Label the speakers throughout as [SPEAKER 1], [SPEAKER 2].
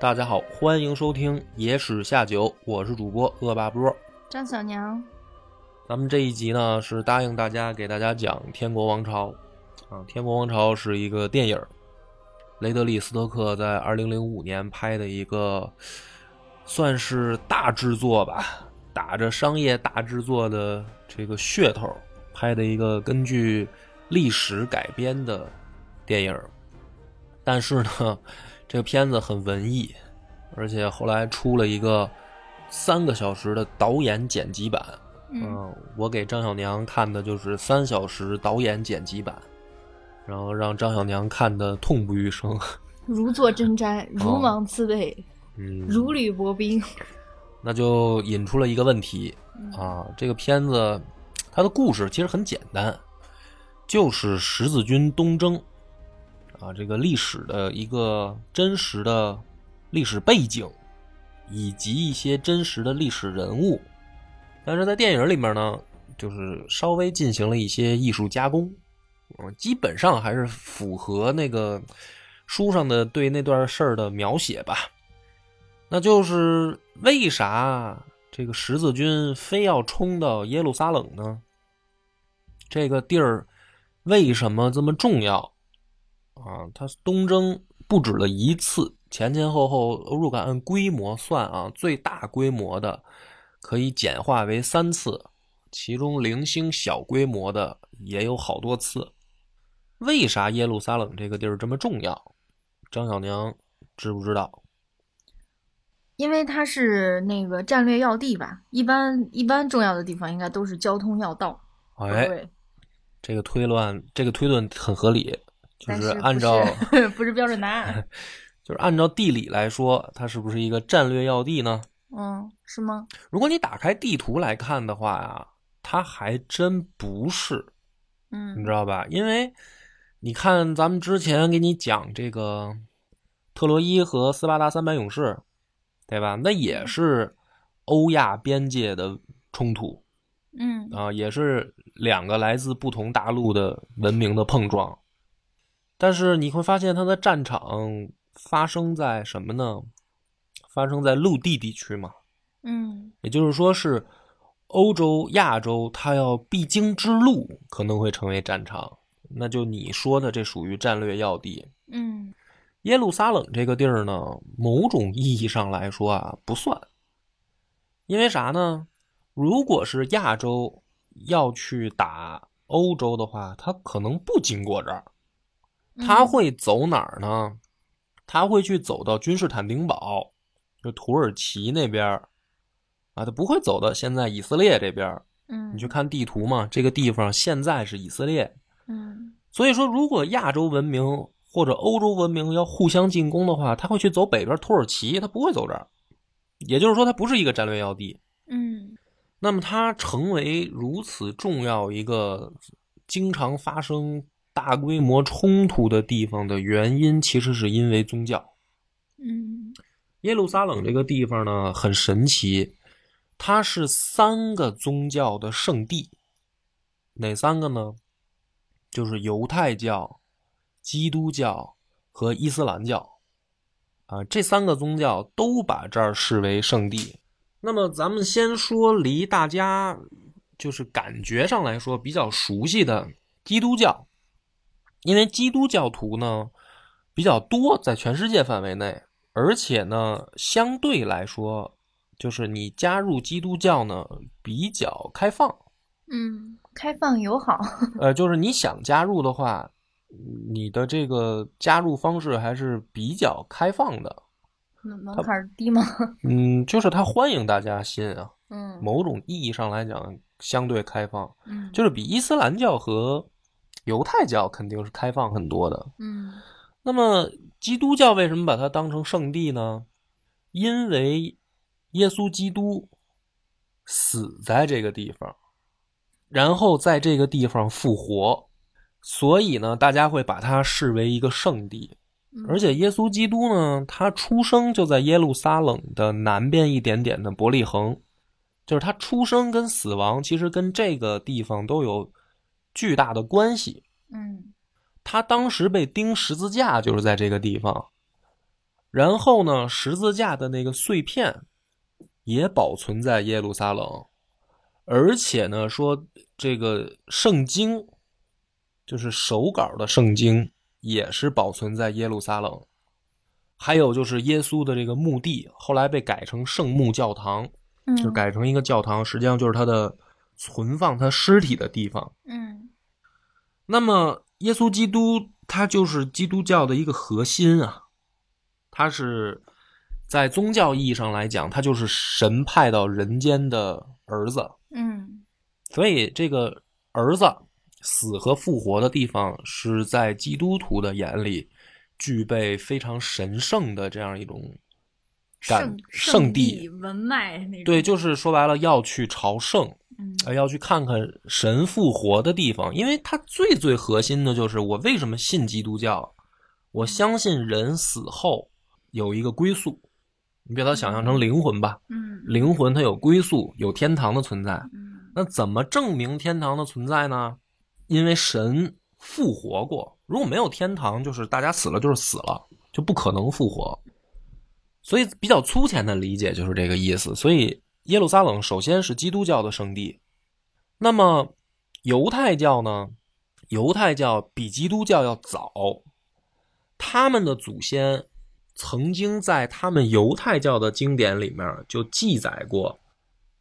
[SPEAKER 1] 大家好，欢迎收听《野史下酒》，我是主播恶霸波。
[SPEAKER 2] 张小娘，
[SPEAKER 1] 咱们这一集呢是答应大家给大家讲《天国王朝》啊，《天国王朝》是一个电影儿，雷德利·斯特克在二零零五年拍的一个，算是大制作吧，打着商业大制作的这个噱头拍的一个根据历史改编的电影儿。但是呢，这个片子很文艺，而且后来出了一个三个小时的导演剪辑版。
[SPEAKER 2] 嗯，
[SPEAKER 1] 我给张小娘看的就是三小时导演剪辑版，然后让张小娘看的痛不欲生。
[SPEAKER 2] 如坐针毡，如芒刺背，
[SPEAKER 1] 嗯，
[SPEAKER 2] 如履薄冰。
[SPEAKER 1] 那就引出了一个问题
[SPEAKER 2] 嗯
[SPEAKER 1] 啊，这个片子它的故事其实很简单，就是十字军东征啊，这个历史的一个真实的历史背景，以及一些真实的历史人物。但是在电影里面呢，就是稍微进行了一些艺术加工，嗯，基本上还是符合那个书上的对那段事儿的描写吧。那就是为啥这个十字军非要冲到耶路撒冷呢？这个地儿为什么这么重要啊？它东征不止了一次，前前后后，如果按规模算啊，最大规模的可以简化为三次，其中零星小规模的也有好多次。为啥耶路撒冷这个地儿这么重要？张小娘知不知道？
[SPEAKER 2] 因为它是那个战略要地吧，一般一般重要的地方应该都是交通要道。
[SPEAKER 1] 哎，
[SPEAKER 2] 对，
[SPEAKER 1] 这个推论，这个推论很合理，就
[SPEAKER 2] 是
[SPEAKER 1] 按照
[SPEAKER 2] 不是标准答案。
[SPEAKER 1] 就是按照地理来说，它是不是一个战略要地呢？
[SPEAKER 2] 嗯，是吗？
[SPEAKER 1] 如果你打开地图来看的话呀，它还真不是，嗯你
[SPEAKER 2] 嗯
[SPEAKER 1] 知道吧？因为你看咱们之前给你讲这个特洛伊和斯巴达三百勇士，对吧？那也是欧亚边界的冲突
[SPEAKER 2] 嗯
[SPEAKER 1] 啊，也是两个来自不同大陆的文明的碰撞。但是你会发现，它的战场发生在什么呢？发生在陆地地区嘛，
[SPEAKER 2] 嗯
[SPEAKER 1] 也就是说是欧洲、亚洲，它要必经之路可能会成为战场。那就你说的，这属于战略要地。
[SPEAKER 2] 嗯
[SPEAKER 1] 耶路撒冷这个地儿呢，某种意义上来说啊，不算，因为啥呢？如果是亚洲要去打欧洲的话，它可能不经过这儿，
[SPEAKER 2] 嗯
[SPEAKER 1] 他会走哪儿呢？他会去走到君士坦丁堡，就土耳其那边儿啊，他不会走到现在以色列这边儿。
[SPEAKER 2] 嗯，
[SPEAKER 1] 你去看地图嘛，这个地方现在是以色列，
[SPEAKER 2] 嗯
[SPEAKER 1] 所以说，如果亚洲文明或者欧洲文明要互相进攻的话，他会去走北边土耳其，他不会走这儿。也就是说，它不是一个战略要地。
[SPEAKER 2] 嗯
[SPEAKER 1] 那么，它成为如此重要一个经常发生大规模冲突的地方的原因，其实是因为宗教。
[SPEAKER 2] 嗯
[SPEAKER 1] 耶路撒冷这个地方呢，很神奇，它是三个宗教的圣地。哪三个呢？就是犹太教、基督教和伊斯兰教。啊，这三个宗教都把这儿视为圣地。那么，咱们先说离大家就是感觉上来说比较熟悉的基督教，因为基督教徒呢比较多，在全世界范围内。而且呢，相对来说，就是你加入基督教呢比较开放，
[SPEAKER 2] 嗯，开放友好。
[SPEAKER 1] 呃，就是你想加入的话，你的这个加入方式还是比较开放的。
[SPEAKER 2] 门门槛低吗？
[SPEAKER 1] 嗯，就是他欢迎大家信啊，
[SPEAKER 2] 嗯
[SPEAKER 1] 某种意义上来讲相对开放，
[SPEAKER 2] 嗯
[SPEAKER 1] 就是比伊斯兰教和犹太教肯定是开放很多的。
[SPEAKER 2] 嗯
[SPEAKER 1] 那么基督教为什么把它当成圣地呢？因为耶稣基督死在这个地方，然后在这个地方复活，所以呢，大家会把它视为一个圣地。
[SPEAKER 2] 嗯
[SPEAKER 1] 而且耶稣基督呢，他出生就在耶路撒冷的南边一点点的伯利恒，就是他出生跟死亡其实跟这个地方都有巨大的关系。
[SPEAKER 2] 嗯
[SPEAKER 1] 他当时被钉十字架就是在这个地方，然后呢，十字架的那个碎片也保存在耶路撒冷，而且呢，说这个圣经，就是手稿的圣经，也是保存在耶路撒冷。还有就是耶稣的这个墓地，后来被改成圣墓教堂，
[SPEAKER 2] 嗯，
[SPEAKER 1] 就改成一个教堂，实际上就是他的存放他尸体的地方。
[SPEAKER 2] 嗯
[SPEAKER 1] 那么，耶稣基督他就是基督教的一个核心啊，他是在宗教意义上来讲，他就是神派到人间的儿子。
[SPEAKER 2] 嗯。
[SPEAKER 1] 所以，这个儿子死和复活的地方，是在基督徒的眼里具备非常神圣的这样一种感
[SPEAKER 2] 圣
[SPEAKER 1] 圣
[SPEAKER 2] 地。文脉那种，
[SPEAKER 1] 对，就是说白了，要去朝圣，
[SPEAKER 2] 嗯
[SPEAKER 1] 呃，要去看看神复活的地方，因为它最最核心的就是我为什么信基督教，我相信人死后有一个归宿，你把它想象成灵魂吧，
[SPEAKER 2] 嗯
[SPEAKER 1] 灵魂它有归宿，有天堂的存在。
[SPEAKER 2] 嗯
[SPEAKER 1] 那怎么证明天堂的存在呢？因为神复活过，如果没有天堂，就是大家死了就是死了，就不可能复活。所以比较粗浅的理解就是这个意思。所以耶路撒冷首先是基督教的圣地，那么犹太教呢？犹太教比基督教要早，他们的祖先曾经在他们犹太教的经典里面就记载过，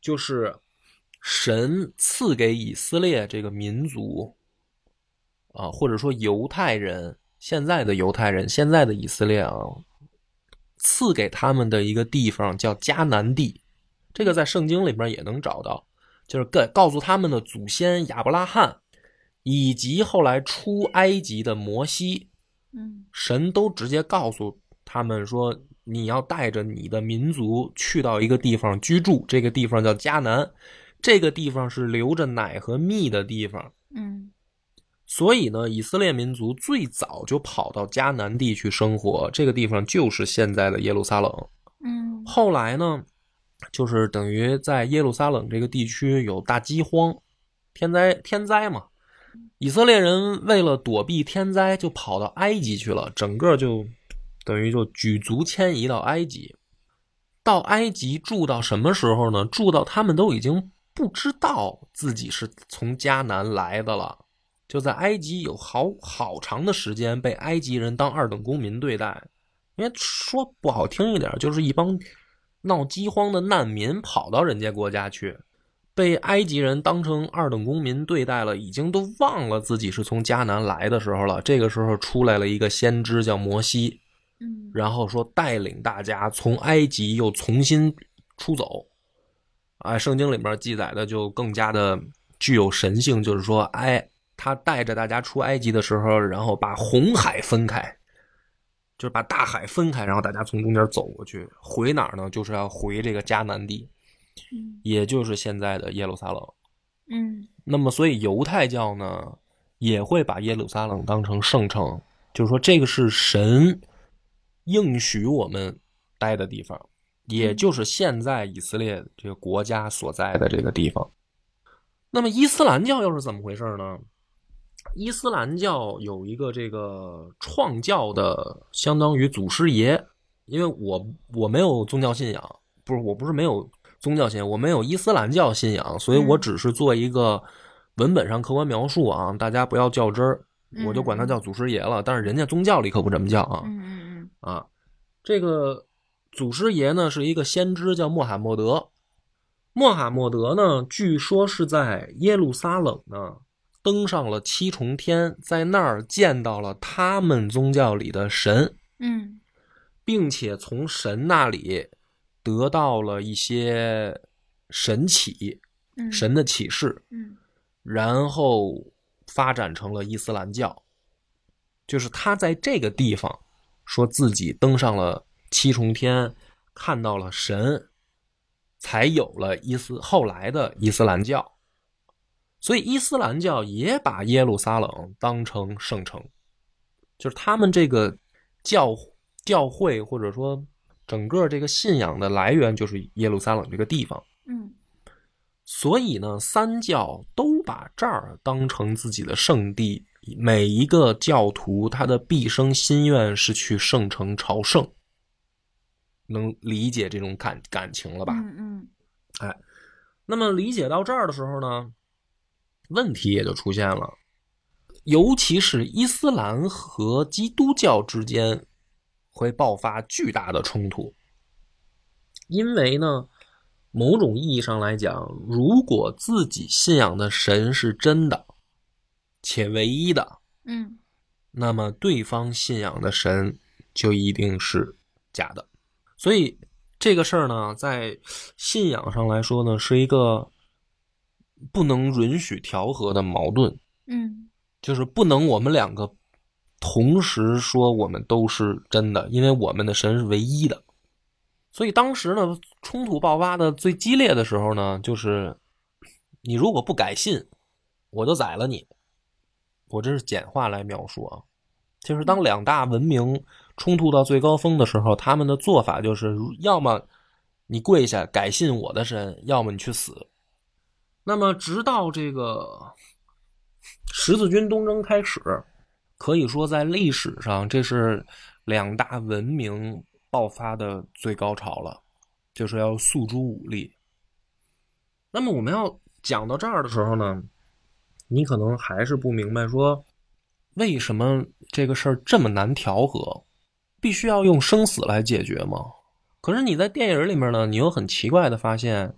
[SPEAKER 1] 就是神赐给以色列这个民族啊，或者说犹太人，现在的犹太人，现在的以色列啊，赐给他们的一个地方叫迦南地，这个在圣经里边也能找到，就是告告诉他们的祖先亚伯拉罕，以及后来出埃及的摩西，
[SPEAKER 2] 嗯
[SPEAKER 1] 神都直接告诉他们说，你要带着你的民族去到一个地方居住，这个地方叫迦南，这个地方是流着奶和蜜的地方。
[SPEAKER 2] 嗯
[SPEAKER 1] 所以呢，以色列民族最早就跑到迦南地去生活，这个地方就是现在的耶路撒冷。
[SPEAKER 2] 嗯
[SPEAKER 1] 后来呢，就是等于在耶路撒冷这个地区有大饥荒，天灾天灾嘛。以色列人为了躲避天灾，就跑到埃及去了，整个就等于就举族迁移到埃及。到埃及住到什么时候呢？住到他们都已经不知道自己是从迦南来的了。就在埃及有好好长的时间被埃及人当二等公民对待，因为说不好听一点，就是一帮闹饥荒的难民跑到人家国家去，被埃及人当成二等公民对待了，已经都忘了自己是从迦南来的时候了。这个时候出来了一个先知叫摩西，
[SPEAKER 2] 嗯
[SPEAKER 1] 然后说带领大家从埃及又重新出走。啊，圣经里面记载的就更加的具有神性，就是说，哎，他带着大家出埃及的时候，然后把红海分开，就是把大海分开，然后大家从中间走过去，回哪儿呢？就是要回这个迦南地，
[SPEAKER 2] 嗯
[SPEAKER 1] 也就是现在的耶路撒冷。
[SPEAKER 2] 嗯
[SPEAKER 1] 那么，所以犹太教呢也会把耶路撒冷当成圣城，就是说这个是神应许我们待的地方，也就是现在以色列这个国家所在的这个地方。那么伊斯兰教又是怎么回事呢？伊斯兰教有一个这个创教的，相当于祖师爷，因为我我没有宗教信仰，不是我不是没有宗教信仰，我没有伊斯兰教信仰，所以我
[SPEAKER 2] 嗯
[SPEAKER 1] 只是做一个文本上客观描述啊，大家不要较真儿，我就管他叫祖师爷了。但是人家宗教里可不这么叫啊
[SPEAKER 2] 嗯嗯
[SPEAKER 1] 啊！这个祖师爷呢是一个先知，叫穆罕默德。穆罕默德呢，据说是在耶路撒冷呢登上了七重天，在那儿见到了他们宗教里的神，
[SPEAKER 2] 嗯
[SPEAKER 1] 并且从神那里得到了一些神启、
[SPEAKER 2] 嗯
[SPEAKER 1] 神的启示，
[SPEAKER 2] 嗯
[SPEAKER 1] 然后发展成了伊斯兰教。就是他在这个地方说自己登上了七重天，看到了神，才有了伊斯后来的伊斯兰教。所以伊斯兰教也把耶路撒冷当成圣城，就是他们这个教教会或者说整个这个信仰的来源就是耶路撒冷这个地方。
[SPEAKER 2] 嗯
[SPEAKER 1] 所以呢，三教都把这儿当成自己的圣地，每一个教徒他的毕生心愿是去圣城朝圣。能理解这种感感情了吧？
[SPEAKER 2] 嗯嗯
[SPEAKER 1] 那么理解到这儿的时候呢，问题也就出现了，尤其是伊斯兰和基督教之间会爆发巨大的冲突，因为呢，某种意义上来讲，如果自己信仰的神是真的且唯一的，
[SPEAKER 2] 嗯。
[SPEAKER 1] 那么对方信仰的神就一定是假的。所以这个事儿呢，在信仰上来说呢，是一个不能允许调和的矛盾，
[SPEAKER 2] 嗯
[SPEAKER 1] 就是不能我们两个同时说我们都是真的，因为我们的神是唯一的。所以当时呢，冲突爆发的最激烈的时候呢，就是你如果不改信，我就宰了你。我这是简化来描述啊，就是当两大文明冲突到最高峰的时候，他们的做法就是要么你跪下改信我的神，要么你去死。那么直到这个十字军东征开始，可以说在历史上这是两大文明爆发的最高潮了，就是要诉诸武力。那么我们要讲到这儿的时候呢，你可能还是不明白说，为什么这个事儿这么难调和，必须要用生死来解决吗？可是你在电影里面呢，你又很奇怪的发现，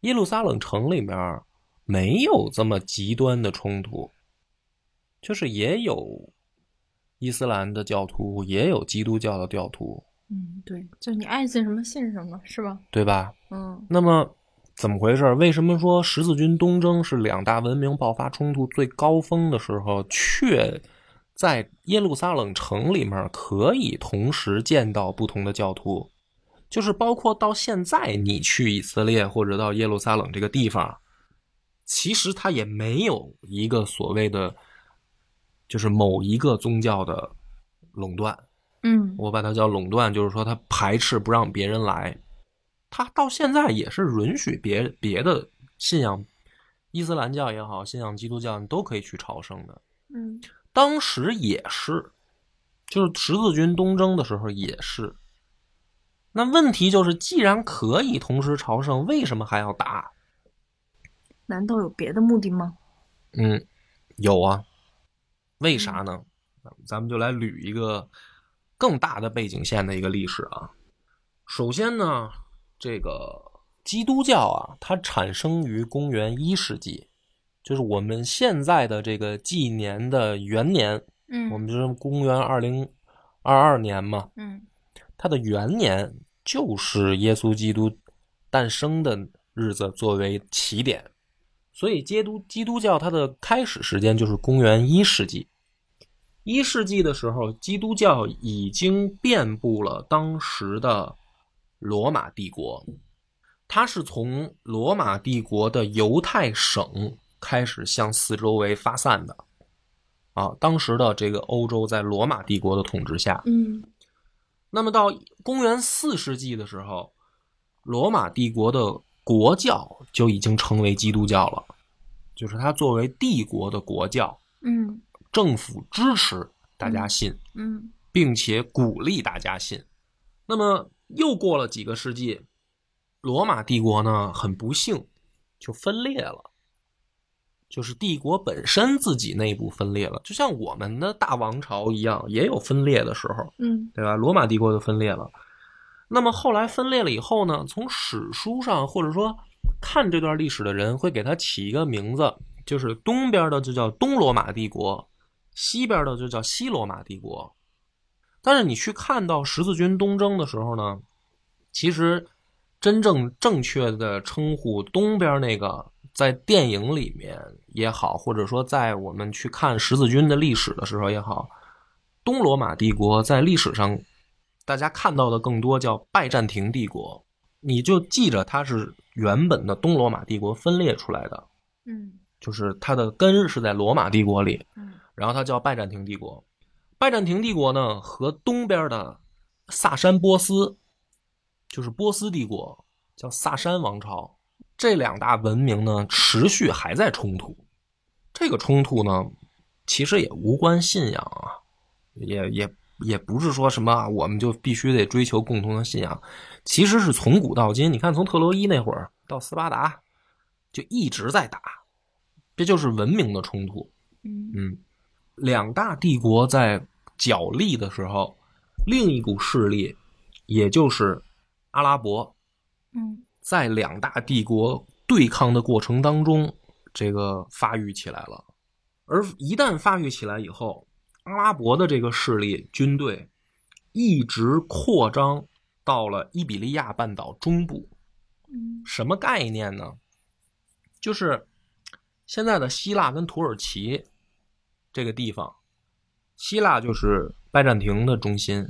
[SPEAKER 1] 耶路撒冷城里面没有这么极端的冲突，就是也有伊斯兰的教徒，也有基督教的教徒，
[SPEAKER 2] 嗯，对，就你爱信什么信什么，是吧？
[SPEAKER 1] 对吧？
[SPEAKER 2] 嗯
[SPEAKER 1] 那么怎么回事？为什么说十字军东征是两大文明爆发冲突最高峰的时候，却在耶路撒冷城里面可以同时见到不同的教徒？就是包括到现在，你去以色列或者到耶路撒冷这个地方，其实它也没有一个所谓的，就是某一个宗教的垄断。
[SPEAKER 2] 嗯
[SPEAKER 1] 我把它叫垄断，就是说它排斥不让别人来。它到现在也是允许别别的信仰，伊斯兰教也好，信仰基督教，你都可以去朝圣的。
[SPEAKER 2] 嗯
[SPEAKER 1] 当时也是，就是十字军东征的时候也是。那问题就是，既然可以同时朝圣，为什么还要打？
[SPEAKER 2] 难道有别的目的吗？
[SPEAKER 1] 嗯，有啊，为啥呢？咱们就来捋一个更大的背景线的一个历史啊。首先呢，这个基督教啊，它产生于公元一世纪，就是我们现在的这个纪年的元年，
[SPEAKER 2] 嗯
[SPEAKER 1] 我们就是公元二零二二年嘛，
[SPEAKER 2] 嗯
[SPEAKER 1] 它的元年就是耶稣基督诞生的日子作为起点，所以基督基督教它的开始时间就是公元一世纪。一世纪的时候，基督教已经遍布了当时的罗马帝国，它是从罗马帝国的犹太省开始向四周围发散的。啊，当时的这个欧洲在罗马帝国的统治下，
[SPEAKER 2] 嗯
[SPEAKER 1] 那么到公元四世纪的时候，罗马帝国的国教就已经成为基督教了，就是它作为帝国的国教，
[SPEAKER 2] 嗯。
[SPEAKER 1] 政府支持大家信，
[SPEAKER 2] 嗯。
[SPEAKER 1] 并且鼓励大家信。那么又过了几个世纪，罗马帝国呢很不幸就分裂了，就是帝国本身自己内部分裂了，就像我们的大王朝一样，也有分裂的时候。
[SPEAKER 2] 嗯
[SPEAKER 1] 对吧？罗马帝国就分裂了。那么后来分裂了以后呢，从史书上或者说看这段历史的人会给它起一个名字，就是东边的就叫东罗马帝国，西边的就叫西罗马帝国。但是你去看到十字军东征的时候呢，其实真正正确的称呼东边那个，在电影里面也好，或者说在我们去看十字军的历史的时候也好，东罗马帝国在历史上，大家看到的更多叫拜占庭帝国，你就记着它是原本的东罗马帝国分裂出来的，
[SPEAKER 2] 嗯
[SPEAKER 1] 就是它的根是在罗马帝国里，
[SPEAKER 2] 嗯
[SPEAKER 1] 然后它叫拜占庭帝国。拜占庭帝国呢和东边的萨珊波斯，就是波斯帝国，叫萨珊王朝，这两大文明呢持续还在冲突。这个冲突呢，其实也无关信仰啊，也也也不是说什么啊我们就必须得追求共同的信仰，其实是从古到今，你看从特洛伊那会儿到斯巴达，就一直在打，这就是文明的冲突。
[SPEAKER 2] 嗯
[SPEAKER 1] 嗯，两大帝国在角力的时候，另一股势力，也就是阿拉伯，
[SPEAKER 2] 嗯
[SPEAKER 1] 在两大帝国对抗的过程当中，这个发育起来了。而一旦发育起来以后，阿拉伯的这个势力军队一直扩张到了伊比利亚半岛中部。
[SPEAKER 2] 嗯
[SPEAKER 1] 什么概念呢？就是现在的希腊跟土耳其这个地方，希腊就是拜占庭的中心，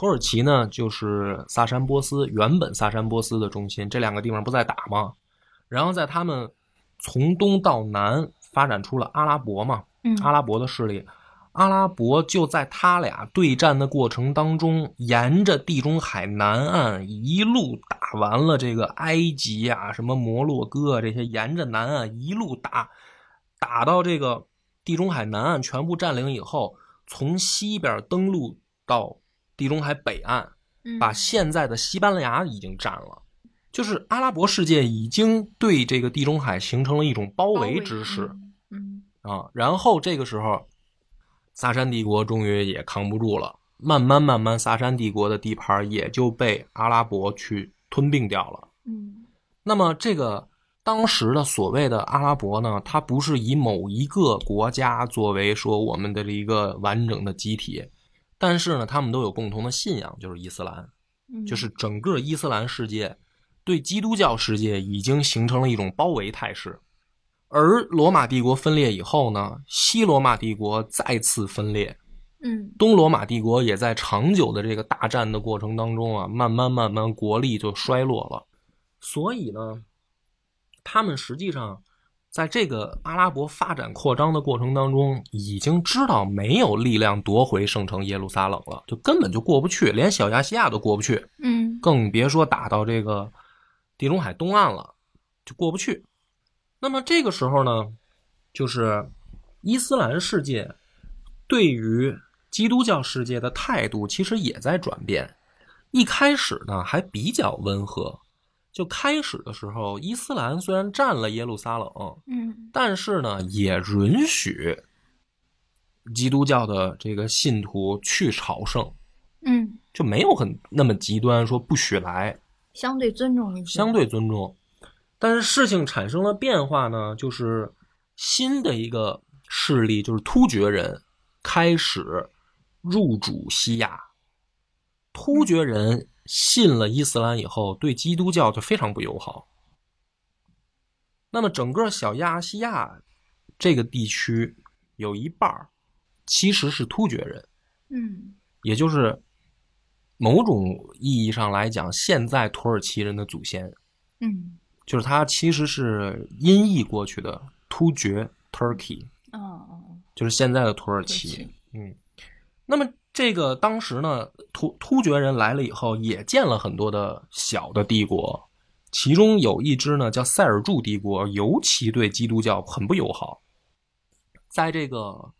[SPEAKER 1] 土耳其呢就是萨珊波斯原本萨珊波斯的中心，这两个地方不在打吗？然后在他们从东到南发展出了阿拉伯嘛，
[SPEAKER 2] 嗯
[SPEAKER 1] 阿拉伯的势力，阿拉伯就在他俩对战的过程当中，沿着地中海南岸一路打完了这个埃及啊，什么摩洛哥啊这些，沿着南岸一路打，打到这个地中海南岸全部占领以后，从西边登陆到地中海北岸，
[SPEAKER 2] 嗯
[SPEAKER 1] 把现在的西班牙已经占了。就是阿拉伯世界已经对这个地中海形成了一种包围之势，
[SPEAKER 2] 嗯
[SPEAKER 1] 啊，然后这个时候，萨珊帝国终于也扛不住了，慢慢慢慢，萨珊帝国的地盘也就被阿拉伯去吞并掉了。
[SPEAKER 2] 嗯
[SPEAKER 1] 那么这个当时的所谓的阿拉伯呢，它不是以某一个国家作为说我们的一个完整的集体，但是呢，他们都有共同的信仰，就是伊斯兰，
[SPEAKER 2] 嗯，
[SPEAKER 1] 就是整个伊斯兰世界对基督教世界已经形成了一种包围态势。而罗马帝国分裂以后呢，西罗马帝国再次分裂，
[SPEAKER 2] 嗯
[SPEAKER 1] 东罗马帝国也在长久的这个大战的过程当中啊，慢慢慢慢国力就衰落了。所以呢，他们实际上在这个阿拉伯发展扩张的过程当中，已经知道没有力量夺回圣城耶路撒冷了，就根本就过不去，连小亚细亚都过不去，
[SPEAKER 2] 嗯
[SPEAKER 1] 更别说打到这个地中海东岸了，就过不去。那么这个时候呢，就是伊斯兰世界对于基督教世界的态度其实也在转变。一开始呢还比较温和，就开始的时候，伊斯兰虽然占了耶路撒冷，
[SPEAKER 2] 嗯
[SPEAKER 1] 但是呢也允许基督教的这个信徒去朝圣，
[SPEAKER 2] 嗯，
[SPEAKER 1] 就没有很那么极端，说不许来。
[SPEAKER 2] 相对尊重一些，
[SPEAKER 1] 相对尊重。但是事情产生了变化呢，就是新的一个势力，就是突厥人开始入主西亚。突厥人信了伊斯兰以后，对基督教就非常不友好。那么整个小亚细亚这个地区有一半儿其实是突厥人，
[SPEAKER 2] 嗯
[SPEAKER 1] 也就是某种意义上来讲，现在土耳其人的祖先。
[SPEAKER 2] 嗯
[SPEAKER 1] 就是他其实是音译过去的突厥 Turkey，
[SPEAKER 2] 哦
[SPEAKER 1] 就是现在的土耳其。嗯，那么这个当时呢，突突厥人来了以后，也建了很多的小的帝国，其中有一支呢叫塞尔柱帝国，尤其对基督教很不友好。在这个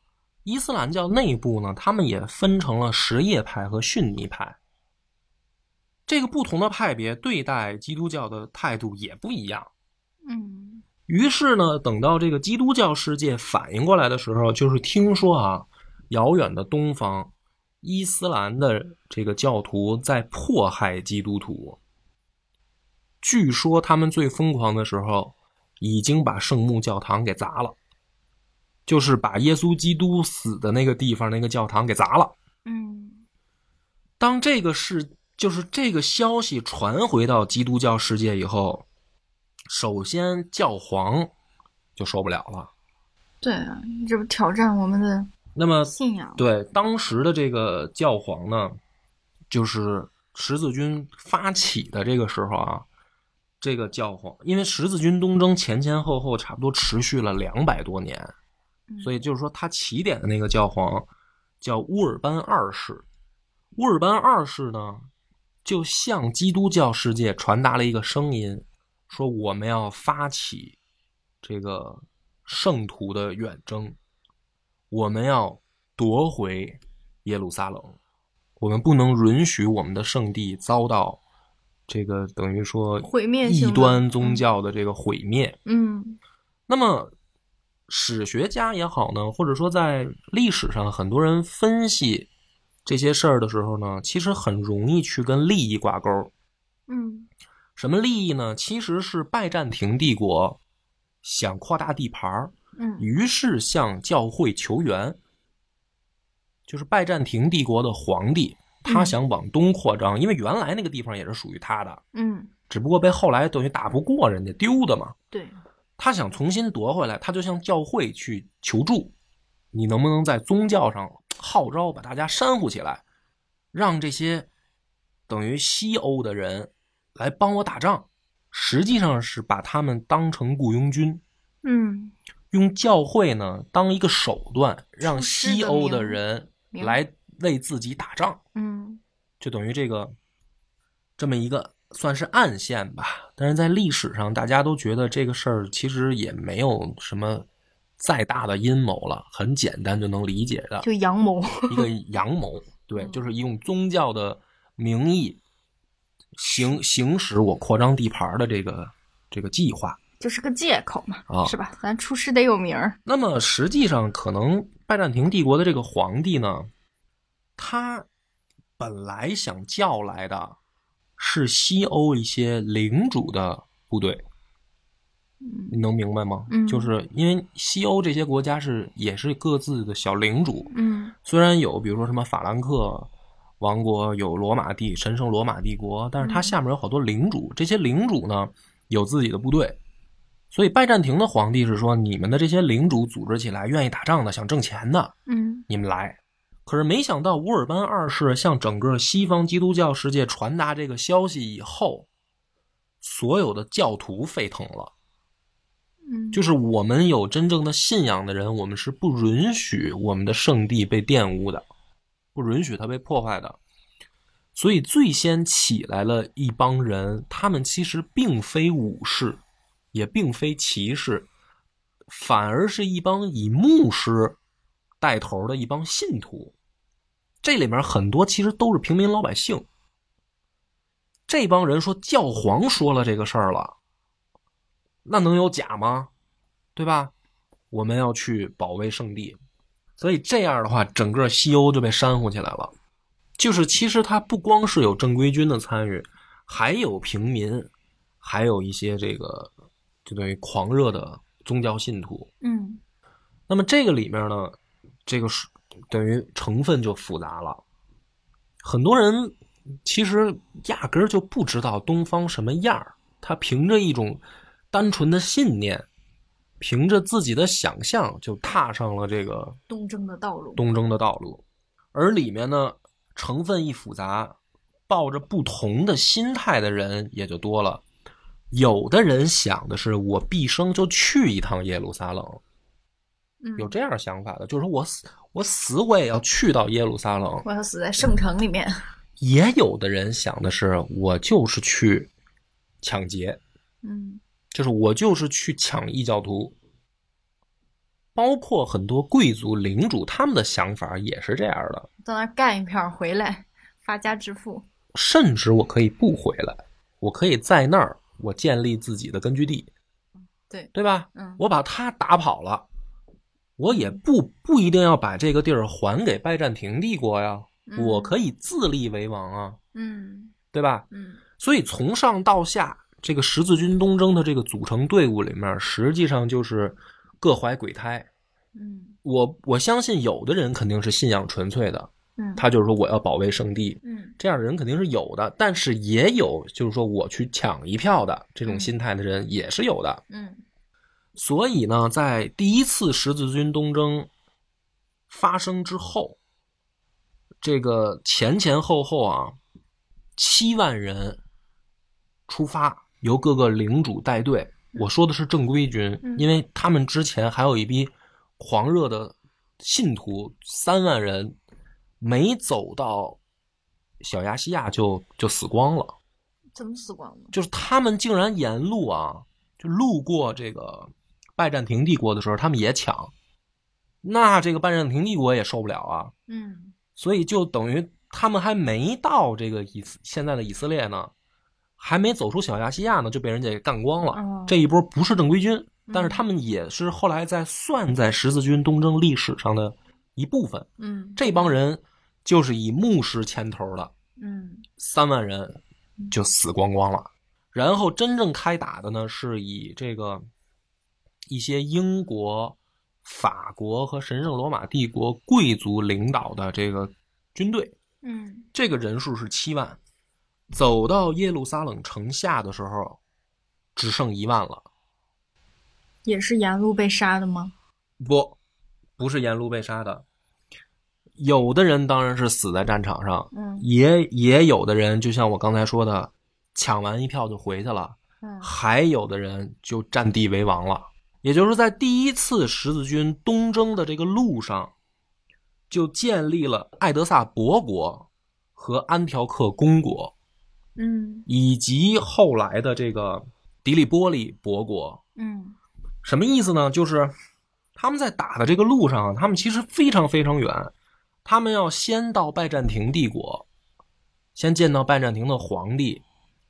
[SPEAKER 1] 伊斯兰教内部呢，他们也分成了什叶派和逊尼派。这个不同的派别对待基督教的态度也不一样。
[SPEAKER 2] 嗯
[SPEAKER 1] 于是呢，等到这个基督教世界反应过来的时候，就是听说啊，遥远的东方伊斯兰的这个教徒在迫害基督徒。据说他们最疯狂的时候，已经把圣母教堂给砸了，就是把耶稣基督死的那个地方那个教堂给砸了。
[SPEAKER 2] 嗯
[SPEAKER 1] 当这个事就是这个消息传回到基督教世界以后，首先教皇就受不了了。
[SPEAKER 2] 对啊，你这不挑战我们的
[SPEAKER 1] 那么，
[SPEAKER 2] 信仰？
[SPEAKER 1] 对当时的这个教皇呢，就是十字军发起的这个时候啊，这个教皇因为十字军东征前前后后差不多持续了两百多年，
[SPEAKER 2] 嗯
[SPEAKER 1] 所以就是说他起点的那个教皇叫乌尔班二世。乌尔班二世呢，就向基督教世界传达了一个声音，说我们要发起这个圣徒的远征，我们要夺回耶路撒冷，我们不能允许我们的圣地遭到这个等于说
[SPEAKER 2] 毁灭
[SPEAKER 1] 异端宗教的这个毁灭。
[SPEAKER 2] 嗯
[SPEAKER 1] 那么，史学家也好呢，或者说在历史上，很多人分析这些事儿的时候呢，其实很容易去跟利益挂钩。
[SPEAKER 2] 嗯
[SPEAKER 1] 什么利益呢？其实是拜占庭帝国想扩大地盘儿，
[SPEAKER 2] 嗯
[SPEAKER 1] 于是向教会求援。就是拜占庭帝国的皇帝，他
[SPEAKER 2] 嗯
[SPEAKER 1] 想往东扩张，因为原来那个地方也是属于他的，
[SPEAKER 2] 嗯，
[SPEAKER 1] 只不过被后来等于打不过人家丢的嘛。
[SPEAKER 2] 对，
[SPEAKER 1] 他想重新夺回来，他就向教会去求助，你能不能在宗教上号召把大家煽乎起来，让这些等于西欧的人来帮我打仗？实际上是把他们当成雇佣军，
[SPEAKER 2] 嗯
[SPEAKER 1] 用教会呢当一个手段，让西欧的人来为自己打仗。
[SPEAKER 2] 嗯
[SPEAKER 1] 就等于这个这么一个算是暗线吧。但是在历史上，大家都觉得这个事儿其实也没有什么再大的阴谋了，很简单就能理解的
[SPEAKER 2] 就阳谋。
[SPEAKER 1] 一个阳谋。对，
[SPEAKER 2] 嗯
[SPEAKER 1] 就是用宗教的名义行行使我扩张地盘的这个这个计划。
[SPEAKER 2] 就是个借口嘛，
[SPEAKER 1] 啊
[SPEAKER 2] 是吧？咱出师得有名儿。
[SPEAKER 1] 那么实际上，可能拜占庭帝国的这个皇帝呢，他本来想叫来的是西欧一些领主的部队，你能明白吗？
[SPEAKER 2] 嗯
[SPEAKER 1] 就是因为西欧这些国家是也是各自的小领主，
[SPEAKER 2] 嗯
[SPEAKER 1] 虽然有比如说什么法兰克王国，有罗马帝神圣罗马帝国，但是它
[SPEAKER 2] 嗯
[SPEAKER 1] 下面有好多领主，这些领主呢有自己的部队，所以拜占庭的皇帝是说，你们的这些领主组织起来，愿意打仗的，想挣钱的，
[SPEAKER 2] 嗯
[SPEAKER 1] 你们来。可是没想到乌尔班二世向整个西方基督教世界传达这个消息以后，所有的教徒沸腾了。
[SPEAKER 2] 嗯，
[SPEAKER 1] 就是我们有真正的信仰的人，我们是不允许我们的圣地被玷污的，不允许它被破坏的。所以最先起来了一帮人，他们其实并非武士，也并非骑士，反而是一帮以牧师带头的一帮信徒。这里面很多其实都是平民老百姓。这帮人说教皇说了这个事儿了，那能有假吗？对吧？我们要去保卫圣地，所以这样的话，整个西欧就被煽乎起来了。就是其实他不光是有正规军的参与，还有平民，还有一些这个就等于狂热的宗教信徒。
[SPEAKER 2] 嗯
[SPEAKER 1] 那么这个里面呢，这个是等于成分就复杂了。很多人其实压根儿就不知道东方什么样儿，他凭着一种单纯的信念，凭着自己的想象，就踏上了这个
[SPEAKER 2] 东征的道路。
[SPEAKER 1] 东征的道路。而里面呢，成分一复杂，抱着不同的心态的人也就多了。有的人想的是，我毕生就去一趟耶路撒冷，
[SPEAKER 2] 嗯，
[SPEAKER 1] 有这样想法的，就是说我死我死我也要去到耶路撒冷。
[SPEAKER 2] 我要死在圣城里面。
[SPEAKER 1] 也有的人想的是，我就是去抢劫，
[SPEAKER 2] 嗯
[SPEAKER 1] 就是我就是去抢异教徒。包括很多贵族领主，他们的想法也是这样的，
[SPEAKER 2] 到那儿干一票回来，发家致富。
[SPEAKER 1] 甚至我可以不回来，我可以在那儿我建立自己的根据地，
[SPEAKER 2] 对，
[SPEAKER 1] 对吧？
[SPEAKER 2] 嗯
[SPEAKER 1] 我把他打跑了，我也不不一定要把这个地儿还给拜占庭帝国呀，
[SPEAKER 2] 嗯
[SPEAKER 1] 我可以自立为王啊，
[SPEAKER 2] 嗯
[SPEAKER 1] 对吧？
[SPEAKER 2] 嗯
[SPEAKER 1] 所以从上到下，这个十字军东征的这个组成队伍里面，实际上就是各怀鬼胎。
[SPEAKER 2] 嗯
[SPEAKER 1] 我我相信有的人肯定是信仰纯粹的，
[SPEAKER 2] 嗯，
[SPEAKER 1] 他就是说我要保卫圣地，
[SPEAKER 2] 嗯
[SPEAKER 1] 这样的人肯定是有的。但是也有就是说我去抢一票的这种
[SPEAKER 2] 嗯
[SPEAKER 1] 心态的人也是有的。
[SPEAKER 2] 嗯
[SPEAKER 1] 所以呢，在第一次十字军东征发生之后，这个前前后后啊，七万人出发，由各个领主带队。我说的是正规军，
[SPEAKER 2] 嗯
[SPEAKER 1] 因为他们之前还有一批狂热的信徒，三万人没走到小亚细亚就就死光了。
[SPEAKER 2] 怎么死光了？
[SPEAKER 1] 就是他们竟然沿路啊，就路过这个拜占庭帝国的时候，他们也抢，那这个拜占庭帝国也受不了啊，
[SPEAKER 2] 嗯
[SPEAKER 1] 所以就等于他们还没到这个以现在的以色列呢，还没走出小亚细亚呢，就被人家给干光了。
[SPEAKER 2] 哦
[SPEAKER 1] 这一波不是正规军，但是
[SPEAKER 2] 嗯
[SPEAKER 1] 他们也是后来在算在十字军东征历史上的一部分。
[SPEAKER 2] 嗯
[SPEAKER 1] 这帮人就是以牧师牵头的，
[SPEAKER 2] 嗯
[SPEAKER 1] 三万人就死光光了。然后真正开打的呢，是以这个一些英国、法国和神圣罗马帝国贵族领导的这个军队，
[SPEAKER 2] 嗯
[SPEAKER 1] 这个人数是七万，走到耶路撒冷城下的时候，只剩一万了。
[SPEAKER 2] 也是沿路被杀的吗？
[SPEAKER 1] 不，不是沿路被杀的。有的人当然是死在战场上，
[SPEAKER 2] 嗯
[SPEAKER 1] 也也有的人就像我刚才说的，抢完一票就回去了，
[SPEAKER 2] 嗯
[SPEAKER 1] 还有的人就占地为王了。也就是在第一次十字军东征的这个路上，就建立了艾德萨伯国和安条克公国，
[SPEAKER 2] 嗯
[SPEAKER 1] 以及后来的这个迪利波利伯国。
[SPEAKER 2] 嗯
[SPEAKER 1] 什么意思呢？就是他们在打的这个路上啊，他们其实非常非常远，他们要先到拜占庭帝国，先见到拜占庭的皇帝，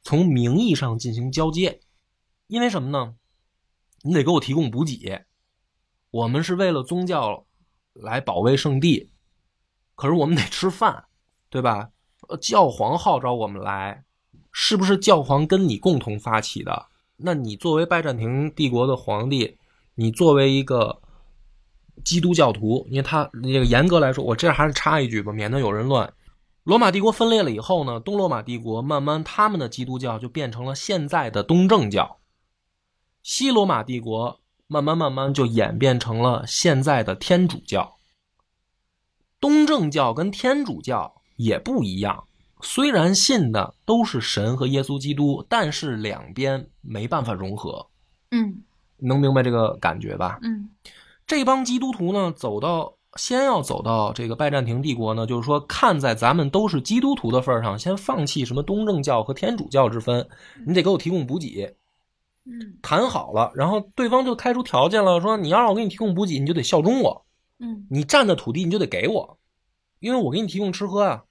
[SPEAKER 1] 从名义上进行交接。因为什么呢？你得给我提供补给，我们是为了宗教来保卫圣地，可是我们得吃饭，对吧？教皇号召我们来，是不是教皇跟你共同发起的？那你作为拜占庭帝国的皇帝，你作为一个基督教徒，因为他那个严格来说，我这还是插一句吧，免得有人乱。罗马帝国分裂了以后呢，东罗马帝国慢慢他们的基督教就变成了现在的东正教，西罗马帝国慢慢慢慢就演变成了现在的天主教。东正教跟天主教也不一样，虽然信的都是神和耶稣基督，但是两边没办法融合，
[SPEAKER 2] 嗯
[SPEAKER 1] 能明白这个感觉吧？
[SPEAKER 2] 嗯
[SPEAKER 1] 这帮基督徒呢，走到先要走到这个拜占庭帝国呢，就是说，看在咱们都是基督徒的份儿上，先放弃什么东正教和天主教之分，你得给我提供补给。
[SPEAKER 2] 嗯
[SPEAKER 1] 谈好了，然后对方就开出条件了，说你要让我给你提供补给，你就得效忠我，
[SPEAKER 2] 嗯
[SPEAKER 1] 你占的土地你就得给我，因为我给你提供吃喝啊。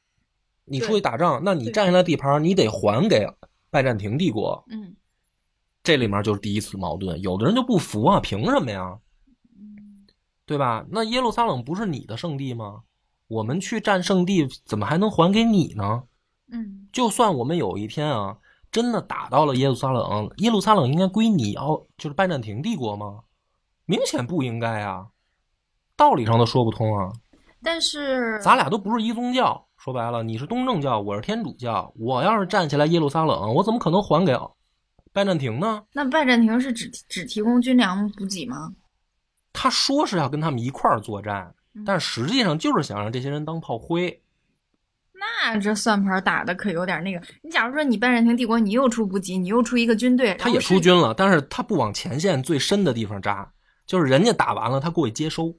[SPEAKER 1] 你出去打仗，那你占下来地盘，你得还给拜占庭帝国。
[SPEAKER 2] 嗯
[SPEAKER 1] 这里面就是第一次矛盾，有的人就不服啊，凭什么呀？对吧？那耶路撒冷不是你的圣地吗？我们去占圣地，怎么还能还给你呢？
[SPEAKER 2] 嗯
[SPEAKER 1] 就算我们有一天啊，真的打到了耶路撒冷，耶路撒冷应该归你奥，就是拜占庭帝国吗？明显不应该啊，道理上都说不通啊。
[SPEAKER 2] 但是
[SPEAKER 1] 咱俩都不是一宗教，说白了，你是东正教，我是天主教。我要是站起来耶路撒冷，我怎么可能还给拜占庭呢？
[SPEAKER 2] 那拜占庭是只只提供军粮补给吗？
[SPEAKER 1] 他说是要跟他们一块儿作战，
[SPEAKER 2] 嗯
[SPEAKER 1] 但实际上就是想让这些人当炮灰。
[SPEAKER 2] 那这算盘打的可有点那个。你假如说你拜占庭帝国，你又出补给，你又出一个军队，
[SPEAKER 1] 他也出军了，但是他不往前线最深的地方扎，就是人家打完了，他过去接收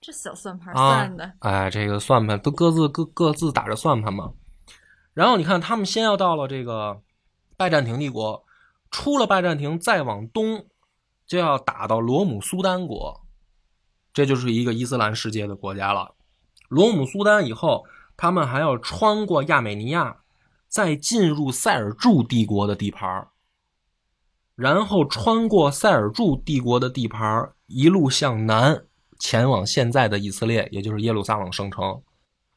[SPEAKER 2] 这小算盘
[SPEAKER 1] 啊
[SPEAKER 2] 算的，。
[SPEAKER 1] 哎，这个算盘都各自各各自打着算盘嘛。然后你看，他们先要到了这个拜占庭帝国，出了拜占庭，再往东就要打到罗姆苏丹国，这就是一个伊斯兰世界的国家了。罗姆苏丹以后，他们还要穿过亚美尼亚，再进入塞尔柱帝国的地盘儿然后穿过塞尔柱帝国的地盘儿一路向南，前往现在的以色列，也就是耶路撒冷圣城。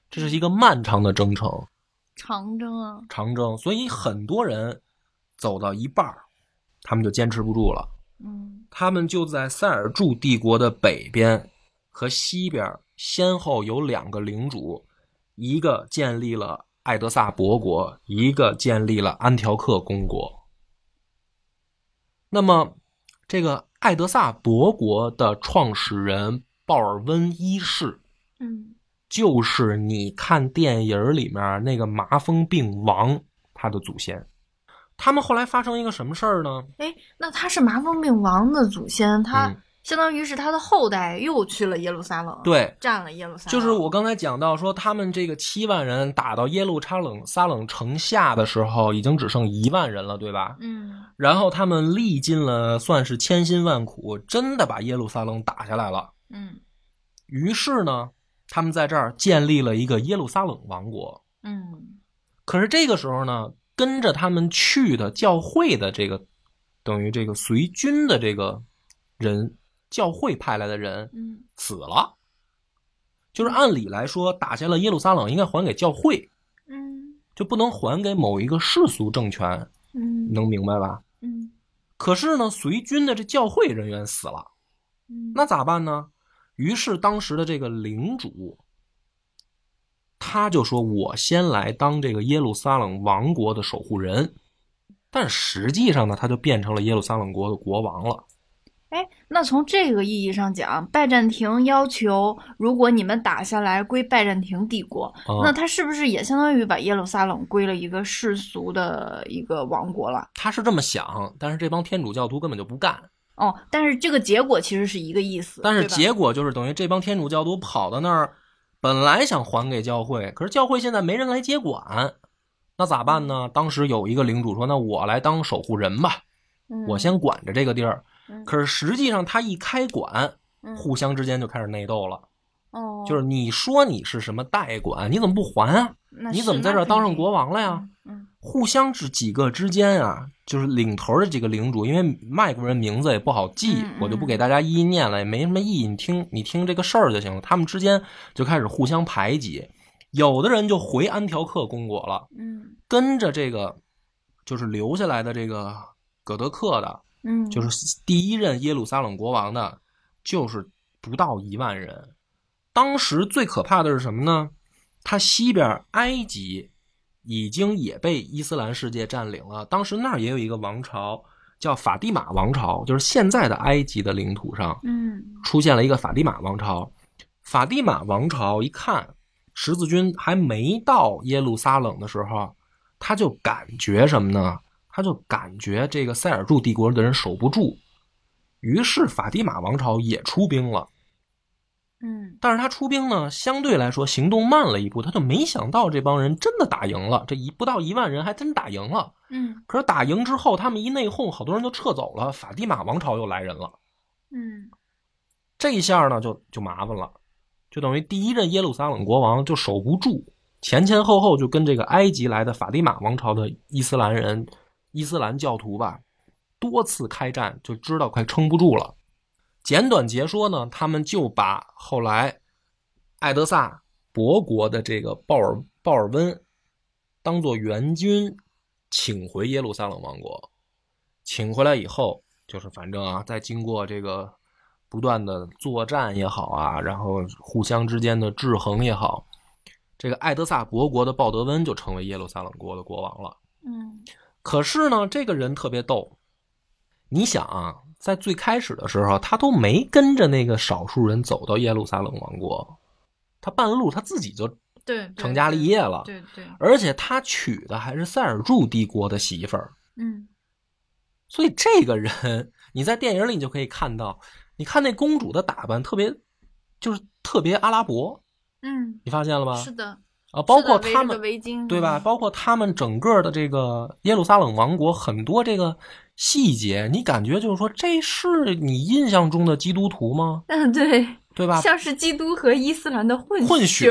[SPEAKER 1] 这是一个漫长的征程。
[SPEAKER 2] 长征啊，
[SPEAKER 1] 长征，所以很多人走到一半儿，他们就坚持不住了。
[SPEAKER 2] 嗯
[SPEAKER 1] 他们就在塞尔柱帝国的北边和西边，先后有两个领主，一个建立了艾德萨伯国，一个建立了安条克公国。那么，这个艾德萨伯国的创始人鲍尔温一世，
[SPEAKER 2] 嗯
[SPEAKER 1] 就是你看电影里面那个麻风病王他的祖先。他们后来发生一个什么事儿呢？
[SPEAKER 2] 哎，那他是麻风病王的祖先，他
[SPEAKER 1] 嗯
[SPEAKER 2] 相当于是他的后代又去了耶路撒冷，，
[SPEAKER 1] 对，
[SPEAKER 2] 占了耶路撒冷，
[SPEAKER 1] 就是我刚才讲到说，他们这个七万人打到耶路撒冷撒冷城下的时候，已经只剩一万人了，对吧？
[SPEAKER 2] 嗯
[SPEAKER 1] 然后他们历尽了算是千辛万苦，真的把耶路撒冷打下来了。
[SPEAKER 2] 嗯
[SPEAKER 1] 于是呢，他们在这儿建立了一个耶路撒冷王国。
[SPEAKER 2] 嗯
[SPEAKER 1] 可是这个时候呢，跟着他们去的教会的这个，等于这个随军的这个人，教会派来的人
[SPEAKER 2] 嗯。
[SPEAKER 1] 死了。就是按理来说，打下了耶路撒冷应该还给教会，
[SPEAKER 2] 嗯。
[SPEAKER 1] 就不能还给某一个世俗政权，
[SPEAKER 2] 嗯。
[SPEAKER 1] 能明白吧？
[SPEAKER 2] 嗯。
[SPEAKER 1] 可是呢，随军的这教会人员死了，
[SPEAKER 2] 嗯，
[SPEAKER 1] 那咋办呢？于是当时的这个领主，他就说：“我先来当这个耶路撒冷王国的守护人。”但实际上呢，他就变成了耶路撒冷国的国王了。
[SPEAKER 2] 哎，那从这个意义上讲，拜占庭要求，如果你们打下来归拜占庭帝国，
[SPEAKER 1] 啊
[SPEAKER 2] 那他是不是也相当于把耶路撒冷归了一个世俗的一个王国了？
[SPEAKER 1] 他是这么想，但是这帮天主教徒根本就不干。
[SPEAKER 2] 哦，但是这个结果其实是一个意思。
[SPEAKER 1] 但是结果就是等于这帮天主教徒跑到那儿，本来想还给教会，可是教会现在没人来接管，那咋办呢？当时有一个领主说：“那我来当守护人吧，
[SPEAKER 2] 嗯
[SPEAKER 1] 我先管着这个地儿。”
[SPEAKER 2] 嗯
[SPEAKER 1] 可是实际上他一开管，
[SPEAKER 2] 嗯
[SPEAKER 1] 互相之间就开始内斗了。
[SPEAKER 2] 哦，
[SPEAKER 1] 就是你说你是什么代管，你怎么不还啊？你怎么在这儿当上国王了呀？？
[SPEAKER 2] 嗯
[SPEAKER 1] 互相是几个之间啊，就是领头的几个领主，因为外国人名字也不好记，
[SPEAKER 2] 嗯嗯
[SPEAKER 1] 我就不给大家一一念了，也没什么意义。你听，你听这个事儿就行了。他们之间就开始互相排挤，有的人就回安条克公国了，
[SPEAKER 2] 嗯
[SPEAKER 1] 跟着这个就是留下来的这个葛德克的，
[SPEAKER 2] 嗯，
[SPEAKER 1] 就是第一任耶路撒冷国王的，就是不到一万人。当时最可怕的是什么呢？它西边埃及已经也被伊斯兰世界占领了。当时那儿也有一个王朝叫法蒂玛王朝，就是现在的埃及的领土上
[SPEAKER 2] 嗯
[SPEAKER 1] 出现了一个法蒂玛王朝。法蒂玛王朝一看十字军还没到耶路撒冷的时候，他就感觉什么呢？他就感觉这个塞尔柱帝国的人守不住，于是法蒂玛王朝也出兵了。
[SPEAKER 2] 嗯
[SPEAKER 1] 但是他出兵呢，相对来说行动慢了一步，他就没想到这帮人真的打赢了，这一不到一万人还真打赢了。
[SPEAKER 2] 嗯
[SPEAKER 1] 可是打赢之后，他们一内讧，好多人就撤走了，法蒂玛王朝又来人了。
[SPEAKER 2] 嗯
[SPEAKER 1] 这一下呢，就就麻烦了，就等于第一任耶路撒冷国王就守不住，前前后后就跟这个埃及来的法蒂玛王朝的伊斯兰人、伊斯兰教徒吧，多次开战，就知道快撑不住了。简短截说呢，他们就把后来艾德萨伯国的这个鲍尔鲍尔温当做援军，请回耶路撒冷王国。请回来以后，就是反正啊，在经过这个不断的作战也好啊，然后互相之间的制衡也好，这个艾德萨伯国的鲍德温就成为耶路撒冷国的国王了。
[SPEAKER 2] 嗯
[SPEAKER 1] 可是呢，这个人特别逗。你想啊，在最开始的时候，他都没跟着那个少数人走到耶路撒冷王国，他半路他自己就
[SPEAKER 2] 对，
[SPEAKER 1] 成家立业了，
[SPEAKER 2] 对对，
[SPEAKER 1] 而且他娶的还是塞尔柱帝国的媳妇儿。
[SPEAKER 2] 嗯
[SPEAKER 1] 所以这个人，你在电影里你就可以看到，你看那公主的打扮特别，就是特别阿拉伯，
[SPEAKER 2] 嗯，
[SPEAKER 1] 你发现了吗？
[SPEAKER 2] 是的，
[SPEAKER 1] 啊，包括他们
[SPEAKER 2] 围巾，
[SPEAKER 1] 对吧？？包括他们整个的这个耶路撒冷王国很多这个细节，你感觉就是说，这是你印象中的基督徒吗？
[SPEAKER 2] 嗯，对，
[SPEAKER 1] 对吧？
[SPEAKER 2] 像是基督和伊斯兰的混
[SPEAKER 1] 混血，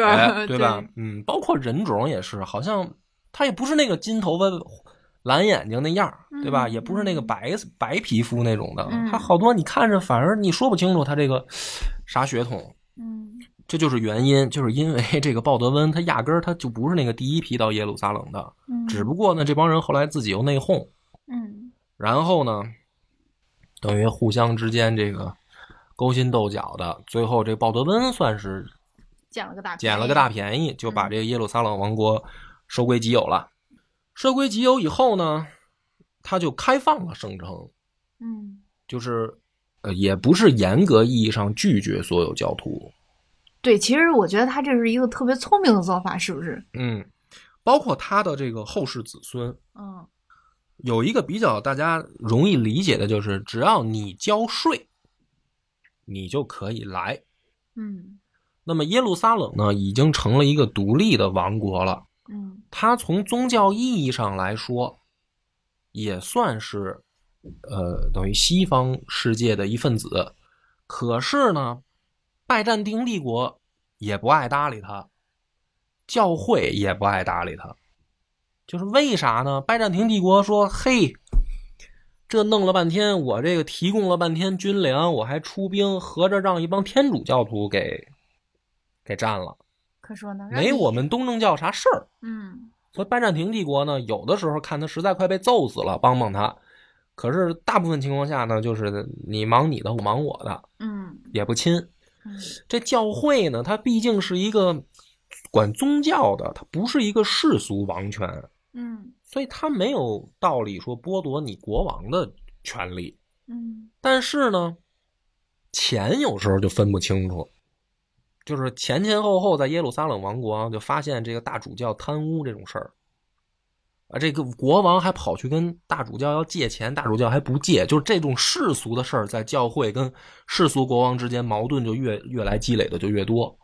[SPEAKER 1] 对吧？嗯，包括人种也是，好像他也不是那个金头发、蓝眼睛那样，对吧？
[SPEAKER 2] 嗯
[SPEAKER 1] 也不是那个白白皮肤那种的，
[SPEAKER 2] 嗯
[SPEAKER 1] 他好多你看着反而你说不清楚他这个啥血统。
[SPEAKER 2] 嗯
[SPEAKER 1] 这就是原因，就是因为这个鲍德温他压根儿他就不是那个第一批到耶路撒冷的，
[SPEAKER 2] 嗯，
[SPEAKER 1] 只不过呢这帮人后来自己又内讧，
[SPEAKER 2] 嗯
[SPEAKER 1] 然后呢，等于互相之间这个勾心斗角的，最后这鲍德温算是
[SPEAKER 2] 捡了个大
[SPEAKER 1] 捡了个大，便宜，就把
[SPEAKER 2] 嗯
[SPEAKER 1] 这个耶路撒冷王国收归己有了。收归己有以后呢，他就开放了圣城，
[SPEAKER 2] 嗯。
[SPEAKER 1] 就是呃，也不是严格意义上拒绝所有教徒，
[SPEAKER 2] 对，其实我觉得他这是一个特别聪明的做法，是不是？
[SPEAKER 1] 嗯，包括他的这个后世子孙，
[SPEAKER 2] 嗯
[SPEAKER 1] 有一个比较大家容易理解的就是，只要你交税，你就可以来。
[SPEAKER 2] 嗯
[SPEAKER 1] 那么耶路撒冷呢，已经成了一个独立的王国了。
[SPEAKER 2] 嗯
[SPEAKER 1] 它从宗教意义上来说，也算是呃等于西方世界的一份子。可是呢，拜占庭帝国也不爱搭理他，教会也不爱搭理他，就是为啥呢？拜占庭帝国说：“嘿，这弄了半天，我这个提供了半天军粮，我还出兵，合着让一帮天主教徒给给占了，
[SPEAKER 2] 可说呢，
[SPEAKER 1] 没我们东正教啥事儿。”
[SPEAKER 2] 嗯
[SPEAKER 1] 所以拜占庭帝国呢，有的时候看他实在快被揍死了，帮帮他。可是大部分情况下呢，就是你忙你的，我忙我的，
[SPEAKER 2] 嗯
[SPEAKER 1] 也不亲。
[SPEAKER 2] 嗯
[SPEAKER 1] 这教会呢，它毕竟是一个管宗教的，它不是一个世俗王权，
[SPEAKER 2] 嗯
[SPEAKER 1] 所以他没有道理说剥夺你国王的权利。
[SPEAKER 2] 嗯
[SPEAKER 1] 但是呢，钱有时候就分不清楚，就是前前后后在耶路撒冷王国啊，就发现这个大主教贪污这种事儿，啊，这个国王还跑去跟大主教要借钱，大主教还不借，就是这种世俗的事儿，在教会跟世俗国王之间矛盾就越越来积累的就越多。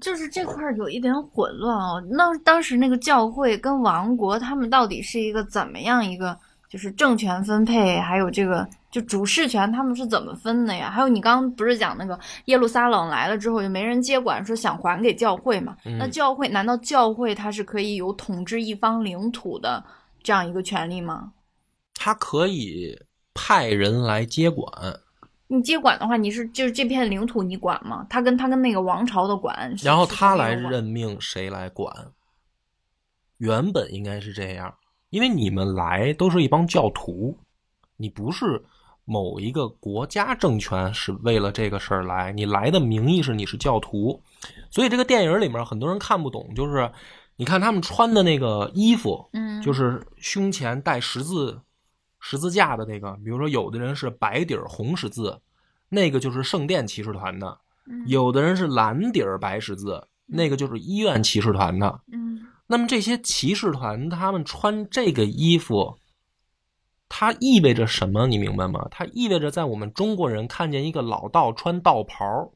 [SPEAKER 2] 就是这块儿有一点混乱哦。那当时那个教会跟王国，他们到底是一个怎么样一个，就是政权分配，还有这个就主事权，他们是怎么分的呀？还有你刚刚不是讲那个耶路撒冷来了之后就没人接管，说想还给教会嘛？
[SPEAKER 1] 嗯
[SPEAKER 2] 那教会难道教会它是可以有统治一方领土的这样一个权利吗？
[SPEAKER 1] 他可以派人来接管，
[SPEAKER 2] 你接管的话，你是就是这片领土你管吗？他跟他跟那个王朝的管，
[SPEAKER 1] 然后他来任命谁来管。原本应该是这样，因为你们来都是一帮教徒，你不是某一个国家政权是为了这个事儿来，你来的名义是你是教徒，所以这个电影里面很多人看不懂，就是你看他们穿的那个衣服，
[SPEAKER 2] 嗯，
[SPEAKER 1] 就是胸前带十字十字架的那个，比如说有的人是白底儿红十字，那个就是圣殿骑士团的；
[SPEAKER 2] 嗯
[SPEAKER 1] 有的人是蓝底儿白十字，那个就是医院骑士团的。
[SPEAKER 2] 嗯
[SPEAKER 1] 那么这些骑士团他们穿这个衣服，它意味着什么？你明白吗？它意味着在我们中国人看见一个老道穿道袍，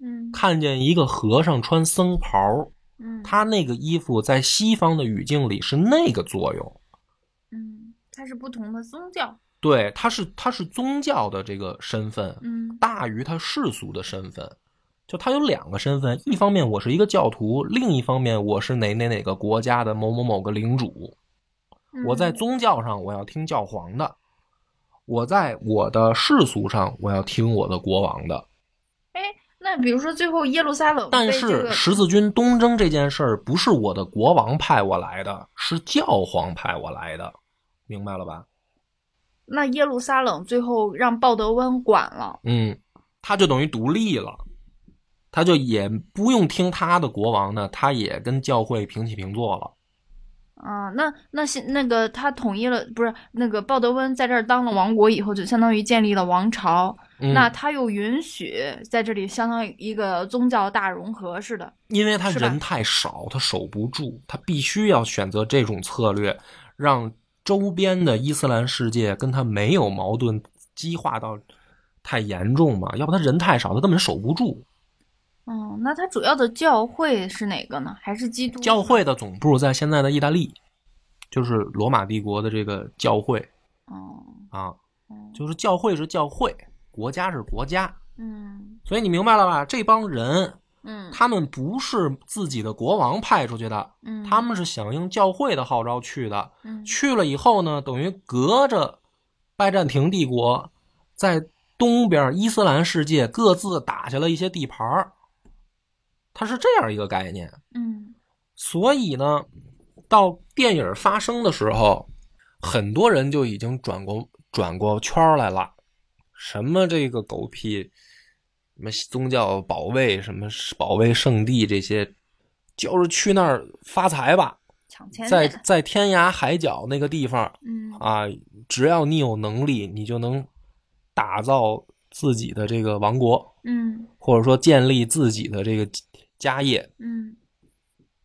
[SPEAKER 2] 嗯
[SPEAKER 1] 看见一个和尚穿僧袍，
[SPEAKER 2] 嗯，
[SPEAKER 1] 他那个衣服在西方的语境里是那个作用。
[SPEAKER 2] 是不同的宗教，
[SPEAKER 1] 对，他是他是宗教的这个身份
[SPEAKER 2] 嗯
[SPEAKER 1] 大于他世俗的身份，就他有两个身份，一方面我是一个教徒，另一方面我是哪哪哪个国家的某某某个领主。我在
[SPEAKER 2] 嗯
[SPEAKER 1] 宗教上我要听教皇的，我在我的世俗上我要听我的国王的。
[SPEAKER 2] 那比如说最后耶路撒冷
[SPEAKER 1] 但
[SPEAKER 2] 被这个
[SPEAKER 1] 是十字军东征这件事儿不是我的国王派我来的，是教皇派我来的，明白了吧？
[SPEAKER 2] 那耶路撒冷最后让鲍德温管了，
[SPEAKER 1] 嗯，他就等于独立了，他就也不用听他的国王的，他也跟教会平起平坐了。
[SPEAKER 2] 啊，那那现那个他统一了，不是那个鲍德温在这儿当了王国以后，就相当于建立了王朝。
[SPEAKER 1] 嗯、
[SPEAKER 2] 那他又允许在这里相当于一个宗教大融合似的。
[SPEAKER 1] 因为他人太少，他守不住，他必须要选择这种策略，让周边的伊斯兰世界跟他没有矛盾激化到太严重嘛，要不他人太少，他根本守不住。
[SPEAKER 2] 嗯，那他主要的教会是哪个呢？还是基督
[SPEAKER 1] 教会的总部在现在的意大利，就是罗马帝国的这个教会
[SPEAKER 2] 哦，
[SPEAKER 1] 啊，
[SPEAKER 2] 嗯
[SPEAKER 1] 就是教会是教会，国家是国家，
[SPEAKER 2] 嗯
[SPEAKER 1] 所以你明白了吧？这帮人
[SPEAKER 2] 嗯，
[SPEAKER 1] 他们不是自己的国王派出去的，
[SPEAKER 2] 嗯
[SPEAKER 1] 他们是响应教会的号召去的。
[SPEAKER 2] 嗯
[SPEAKER 1] 去了以后呢，等于隔着拜占庭帝国，在东边伊斯兰世界各自打下了一些地盘儿，它是这样一个概念。
[SPEAKER 2] 嗯
[SPEAKER 1] 所以呢，到电影发生的时候，很多人就已经转过转过圈儿来了。什么这个狗屁，什么宗教保卫，什么保卫圣地这些，就是去那儿发财吧，
[SPEAKER 2] 抢钱
[SPEAKER 1] 在在天涯海角那个地方
[SPEAKER 2] 嗯
[SPEAKER 1] 啊，只要你有能力，你就能打造自己的这个王国，
[SPEAKER 2] 嗯
[SPEAKER 1] 或者说建立自己的这个家业。
[SPEAKER 2] 嗯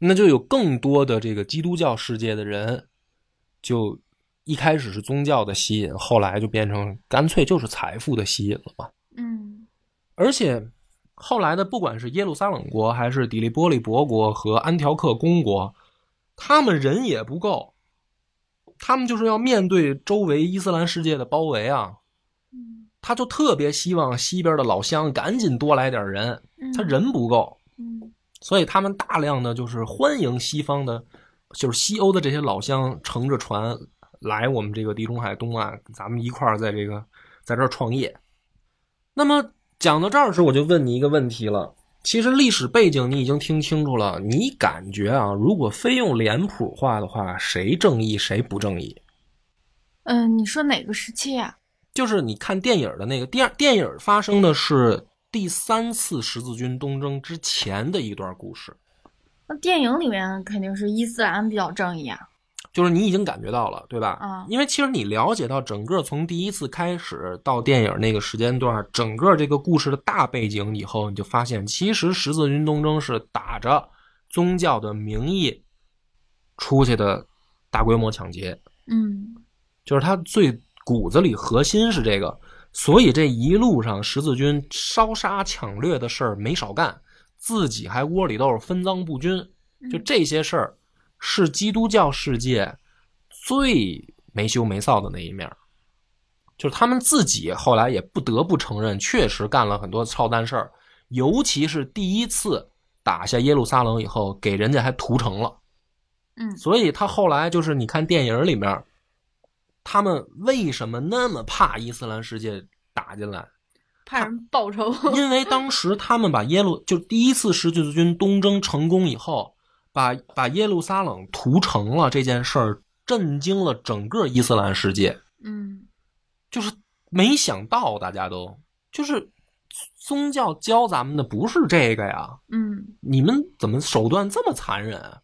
[SPEAKER 1] 那就有更多的这个基督教世界的人，就一开始是宗教的吸引，后来就变成干脆就是财富的吸引了嘛。
[SPEAKER 2] 嗯
[SPEAKER 1] 而且后来的不管是耶路撒冷国，还是底利波利伯国和安条克公国，他们人也不够，他们就是要面对周围伊斯兰世界的包围啊。
[SPEAKER 2] 嗯
[SPEAKER 1] 他就特别希望西边的老乡赶紧多来点人，
[SPEAKER 2] 嗯，
[SPEAKER 1] 他人不够。
[SPEAKER 2] 嗯
[SPEAKER 1] 所以他们大量的就是欢迎西方的，就是西欧的这些老乡乘着船来我们这个地中海东岸，咱们一块儿在这个在这儿创业。那么讲到这儿时，我就问你一个问题了。其实历史背景你已经听清楚了，你感觉啊，如果非用脸谱化的话，谁正义谁不正义？
[SPEAKER 2] 嗯，你说哪个时期啊？
[SPEAKER 1] 就是你看电影的那个电电影发生的是第三次十字军东征之前的一段故事，
[SPEAKER 2] 那电影里面肯定是伊斯兰比较正义啊。
[SPEAKER 1] 就是你已经感觉到了，对吧？
[SPEAKER 2] 啊。
[SPEAKER 1] 因为其实你了解到整个从第一次开始到电影那个时间段，整个这个故事的大背景以后，你就发现，其实十字军东征是打着宗教的名义出去的大规模抢劫，
[SPEAKER 2] 嗯。
[SPEAKER 1] 就是他最骨子里核心是这个，所以这一路上十字军烧杀抢掠的事儿没少干，自己还窝里斗分赃不均，就这些事儿是基督教世界最没羞没臊的那一面，就是他们自己后来也不得不承认，确实干了很多操蛋事儿，尤其是第一次打下耶路撒冷以后，给人家还屠城了。
[SPEAKER 2] 嗯
[SPEAKER 1] 所以他后来就是你看电影里面，他们为什么那么怕伊斯兰世界打进来？
[SPEAKER 2] 怕人报仇。
[SPEAKER 1] 因为当时他们把耶路就第一次十字军东征成功以后，把把耶路撒冷屠城了这件事儿，震惊了整个伊斯兰世界。
[SPEAKER 2] 嗯
[SPEAKER 1] 就是没想到大家都就是宗教教咱们的不是这个呀，
[SPEAKER 2] 嗯
[SPEAKER 1] 你们怎么手段这么残忍啊？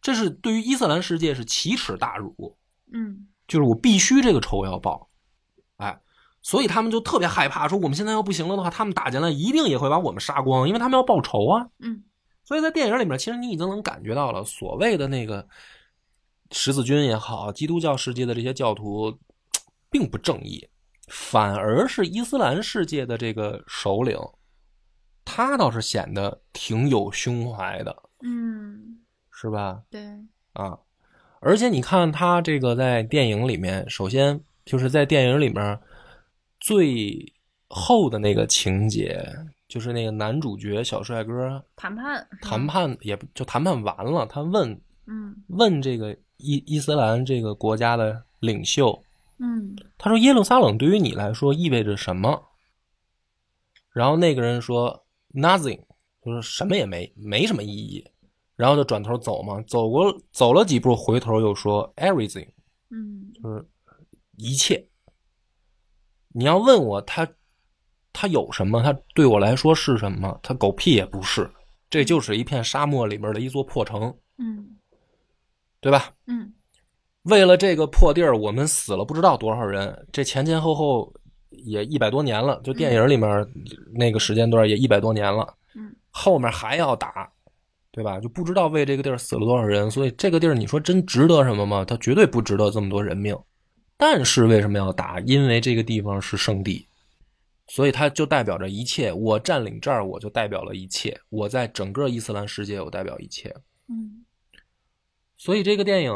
[SPEAKER 1] 这是对于伊斯兰世界是奇耻大辱。
[SPEAKER 2] 嗯
[SPEAKER 1] 就是我必须这个仇要报，哎，所以他们就特别害怕，说我们现在要不行了的话，他们打进来一定也会把我们杀光，因为他们要报仇啊。
[SPEAKER 2] 嗯
[SPEAKER 1] 所以在电影里面，其实你已经能感觉到了，所谓的那个十字军也好，基督教世界的这些教徒，并不正义，反而是伊斯兰世界的这个首领，他倒是显得挺有胸怀的，
[SPEAKER 2] 嗯，
[SPEAKER 1] 是吧？
[SPEAKER 2] 对，
[SPEAKER 1] 啊，而且你看他这个在电影里面，首先就是在电影里面最后的那个情节，就是那个男主角小帅哥
[SPEAKER 2] 谈判
[SPEAKER 1] 谈，判，也不就谈判完了，他问
[SPEAKER 2] 嗯
[SPEAKER 1] 问这个伊伊斯兰这个国家的领袖，
[SPEAKER 2] 嗯
[SPEAKER 1] 他说耶路撒冷对于你来说意味着什么？然后那个人说 nothing，就是什么也没，没什么意义。然后就转头走嘛，走过走了几步，回头又说 everything，
[SPEAKER 2] 嗯
[SPEAKER 1] 就是一切。你要问我他他有什么？它对我来说是什么？它狗屁也不是，这就是一片沙漠里面的一座破城，
[SPEAKER 2] 嗯
[SPEAKER 1] 对吧？
[SPEAKER 2] 嗯
[SPEAKER 1] 为了这个破地儿，我们死了不知道多少人，这前前后后也一百多年了。就电影里面那个时间段也一百多年了，
[SPEAKER 2] 嗯
[SPEAKER 1] 后面还要打，对吧？就不知道为这个地儿死了多少人，所以这个地儿你说真值得什么吗？它绝对不值得这么多人命。但是为什么要打？因为这个地方是圣地，所以它就代表着一切。我占领这儿，我就代表了一切。我在整个伊斯兰世界，我代表一切。
[SPEAKER 2] 嗯
[SPEAKER 1] 所以这个电影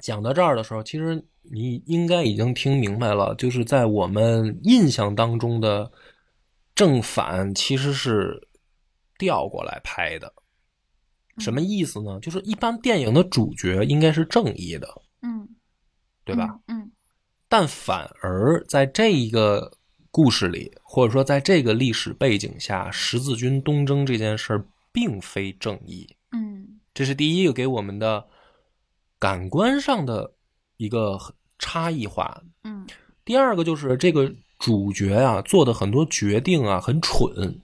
[SPEAKER 1] 讲到这儿的时候，其实你应该已经听明白了，就是在我们印象当中的正反其实是调过来拍的。什么意思呢？就是一般电影的主角应该是正义的，
[SPEAKER 2] 嗯，
[SPEAKER 1] 对吧？？
[SPEAKER 2] 嗯
[SPEAKER 1] 但反而在这一个故事里，或者说在这个历史背景下，十字军东征这件事儿并非正义。
[SPEAKER 2] 嗯。
[SPEAKER 1] 这是第一个给我们的感官上的一个差异化。
[SPEAKER 2] 嗯。
[SPEAKER 1] 第二个就是这个主角啊做的很多决定啊很蠢，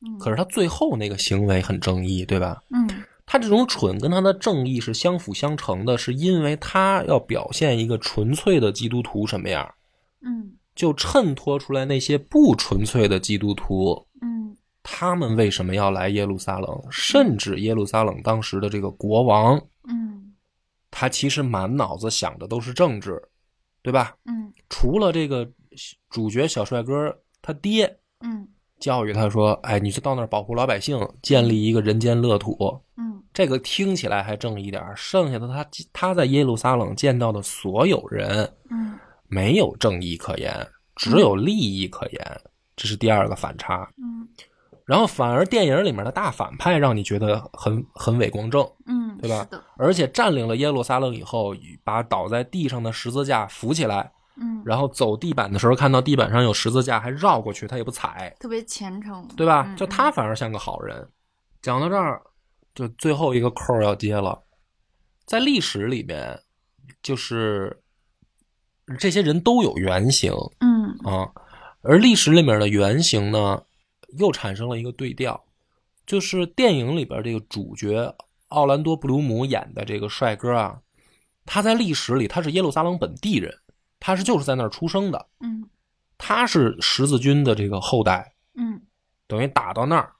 [SPEAKER 2] 嗯，
[SPEAKER 1] 可是他最后那个行为很正义，对吧？
[SPEAKER 2] 嗯。
[SPEAKER 1] 他这种蠢跟他的正义是相辅相成的，是因为他要表现一个纯粹的基督徒什么样，
[SPEAKER 2] 嗯
[SPEAKER 1] 就衬托出来那些不纯粹的基督徒，
[SPEAKER 2] 嗯
[SPEAKER 1] 他们为什么要来耶路撒冷，甚至耶路撒冷当时的这个国王。
[SPEAKER 2] 嗯
[SPEAKER 1] 他其实满脑子想的都是政治，对吧？
[SPEAKER 2] 嗯
[SPEAKER 1] 除了这个主角小帅哥他爹
[SPEAKER 2] 嗯
[SPEAKER 1] 教育他说：“哎，你就到那儿保护老百姓，建立一个人间乐土。
[SPEAKER 2] 嗯”
[SPEAKER 1] 这个听起来还正一点儿，剩下的他他在耶路撒冷见到的所有人
[SPEAKER 2] 嗯
[SPEAKER 1] 没有正义可言，只有利益可言，这是第二个反差。
[SPEAKER 2] 嗯
[SPEAKER 1] 然后反而电影里面的大反派让你觉得很很伟光正，
[SPEAKER 2] 嗯，
[SPEAKER 1] 对吧而且占领了耶路撒冷以后，把倒在地上的十字架扶起来，
[SPEAKER 2] 嗯，
[SPEAKER 1] 然后走地板的时候看到地板上有十字架，还绕过去，他也不踩，
[SPEAKER 2] 特别虔诚，
[SPEAKER 1] 对吧？
[SPEAKER 2] 嗯
[SPEAKER 1] 就他反而像个好人。讲到这儿，就最后一个扣要接了，在历史里面，就是这些人都有原型
[SPEAKER 2] 嗯。
[SPEAKER 1] 啊，而历史里面的原型呢，又产生了一个对调，就是电影里边这个主角奥兰多·布鲁姆演的这个帅哥啊，他在历史里他是耶路撒冷本地人，他是就是在那儿出生的，
[SPEAKER 2] 嗯。
[SPEAKER 1] 他是十字军的这个后代，
[SPEAKER 2] 嗯。
[SPEAKER 1] 等于打到那儿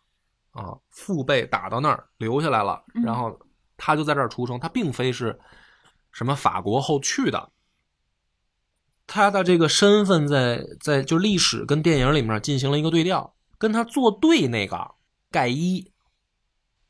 [SPEAKER 1] 啊，父辈打到那儿留下来了，
[SPEAKER 2] 嗯。
[SPEAKER 1] 然后他就在这儿出生，他并非是什么法国后去的，他的这个身份在在就历史跟电影里面进行了一个对调，跟他作对那个盖伊，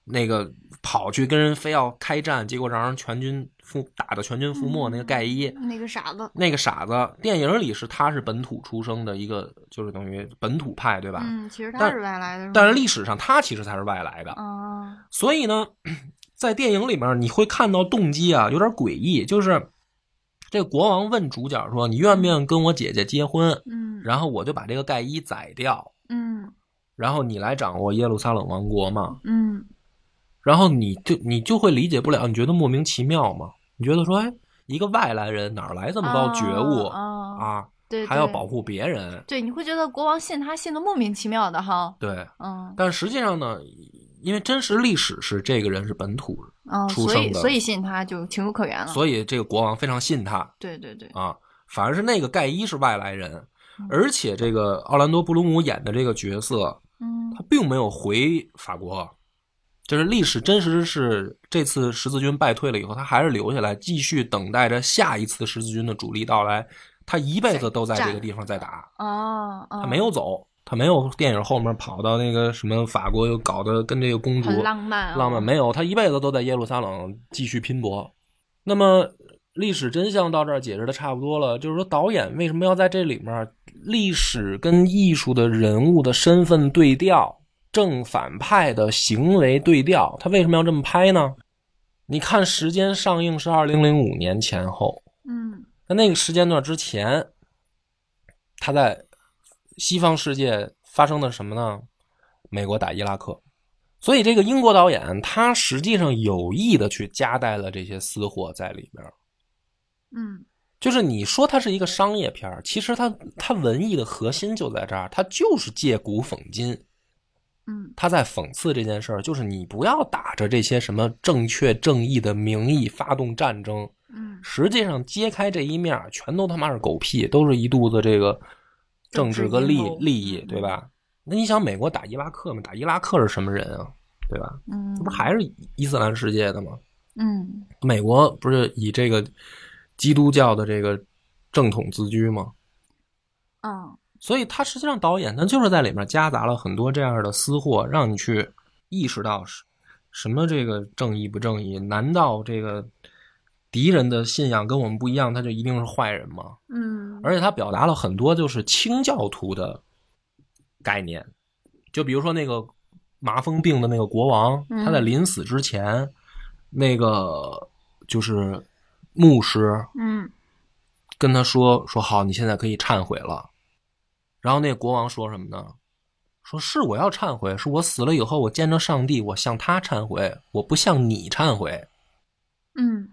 [SPEAKER 1] 那个跑去跟人非要开战，结果让人全军覆打的全军覆没那个盖伊，
[SPEAKER 2] 那个傻子，
[SPEAKER 1] 那个傻子，电影里是他是本土出生的一个，就是等于本土派，对吧？
[SPEAKER 2] 嗯，其实他
[SPEAKER 1] 但
[SPEAKER 2] 是外来的，
[SPEAKER 1] 但是历史上他其实才是外来的，
[SPEAKER 2] 啊，
[SPEAKER 1] 所以呢，在电影里面你会看到动机啊有点诡异，就是这个国王问主角说：“你愿不愿意跟我姐姐结婚？”
[SPEAKER 2] 嗯，
[SPEAKER 1] 然后我就把这个盖伊宰掉，
[SPEAKER 2] 嗯
[SPEAKER 1] 然后你来掌握耶路撒冷王国嘛。
[SPEAKER 2] 嗯
[SPEAKER 1] 然后你就你就会理解不了，你觉得莫名其妙吗？你觉得说，哎，一个外来人哪来这么高觉悟
[SPEAKER 2] 啊，啊
[SPEAKER 1] 啊？
[SPEAKER 2] 对，对
[SPEAKER 1] 还要保护别人？
[SPEAKER 2] 对，你会觉得国王信他信的莫名其妙的哈，
[SPEAKER 1] 对，
[SPEAKER 2] 嗯
[SPEAKER 1] 但实际上呢，因为真实历史是这个人是本土
[SPEAKER 2] 嗯，
[SPEAKER 1] 出生的
[SPEAKER 2] 所以所以信他就情有可原了，
[SPEAKER 1] 所以这个国王非常信他
[SPEAKER 2] 对对对，
[SPEAKER 1] 啊。反而是那个盖伊是外来人
[SPEAKER 2] 嗯，
[SPEAKER 1] 而且这个奥兰多·布鲁姆演的这个角色，
[SPEAKER 2] 嗯
[SPEAKER 1] 他并没有回法国，就是历史真实是这次十字军败退了以后，他还是留下来继续等待着下一次十字军的主力到来。他一辈子都在这个地方在打，
[SPEAKER 2] 哦，
[SPEAKER 1] 他没有走，他没有电影后面跑到那个什么法国又搞得跟这个公主
[SPEAKER 2] 浪漫啊，
[SPEAKER 1] 浪漫没有，他一辈子都在耶路撒冷继续拼搏。那么历史真相到这儿解释的差不多了，就是说导演为什么要在这里面历史跟艺术的人物的身份对调，正反派的行为对调，他为什么要这么拍呢？你看时间上映是二零零五年前后，
[SPEAKER 2] 嗯
[SPEAKER 1] 那那个时间段之前，他在西方世界发生的什么呢？美国打伊拉克，所以这个英国导演他实际上有意的去夹带了这些私货在里边。
[SPEAKER 2] 嗯
[SPEAKER 1] 就是你说它是一个商业片儿，其实它它文艺的核心就在这儿，它就是借古讽今，
[SPEAKER 2] 嗯
[SPEAKER 1] 他在讽刺这件事儿，就是你不要打着这些什么正确正义的名义发动战争，
[SPEAKER 2] 嗯
[SPEAKER 1] 实际上揭开这一面，全都他妈是狗屁，都是一肚子这个政治和利利益，
[SPEAKER 2] 嗯
[SPEAKER 1] 对吧？那你想，美国打伊拉克吗？打伊拉克是什么人啊？对吧？
[SPEAKER 2] 嗯，
[SPEAKER 1] 这不还是伊斯兰世界的吗？
[SPEAKER 2] 嗯
[SPEAKER 1] 美国不是以这个基督教的这个正统自居吗？
[SPEAKER 2] 嗯
[SPEAKER 1] 所以他实际上导演他就是在里面夹杂了很多这样的私货，让你去意识到是什么这个正义不正义？难道这个敌人的信仰跟我们不一样，他就一定是坏人吗？
[SPEAKER 2] 嗯，
[SPEAKER 1] 而且他表达了很多就是清教徒的概念，就比如说那个麻风病的那个国王，
[SPEAKER 2] 嗯
[SPEAKER 1] 他在临死之前，那个就是牧师
[SPEAKER 2] 嗯
[SPEAKER 1] 跟他说说好，你现在可以忏悔了。然后那个国王说什么呢？说是我要忏悔，是我死了以后，我见着上帝，我向他忏悔，我不向你忏悔。
[SPEAKER 2] 嗯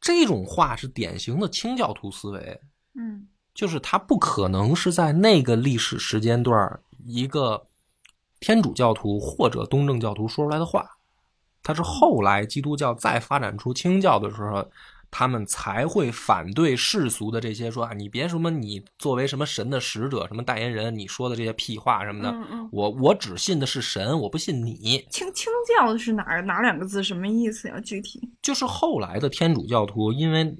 [SPEAKER 1] 这种话是典型的清教徒思维。
[SPEAKER 2] 嗯
[SPEAKER 1] 就是他不可能是在那个历史时间段儿一个天主教徒或者东正教徒说出来的话，他是后来基督教再发展出清教的时候，他们才会反对世俗的这些说啊，你别什么你作为什么神的使者、什么代言人，你说的这些屁话什么的，
[SPEAKER 2] 嗯嗯，
[SPEAKER 1] 我我只信的是神，我不信你。
[SPEAKER 2] 清清教是哪儿哪两个字？什么意思呀？具体？
[SPEAKER 1] 就是后来的天主教徒，因为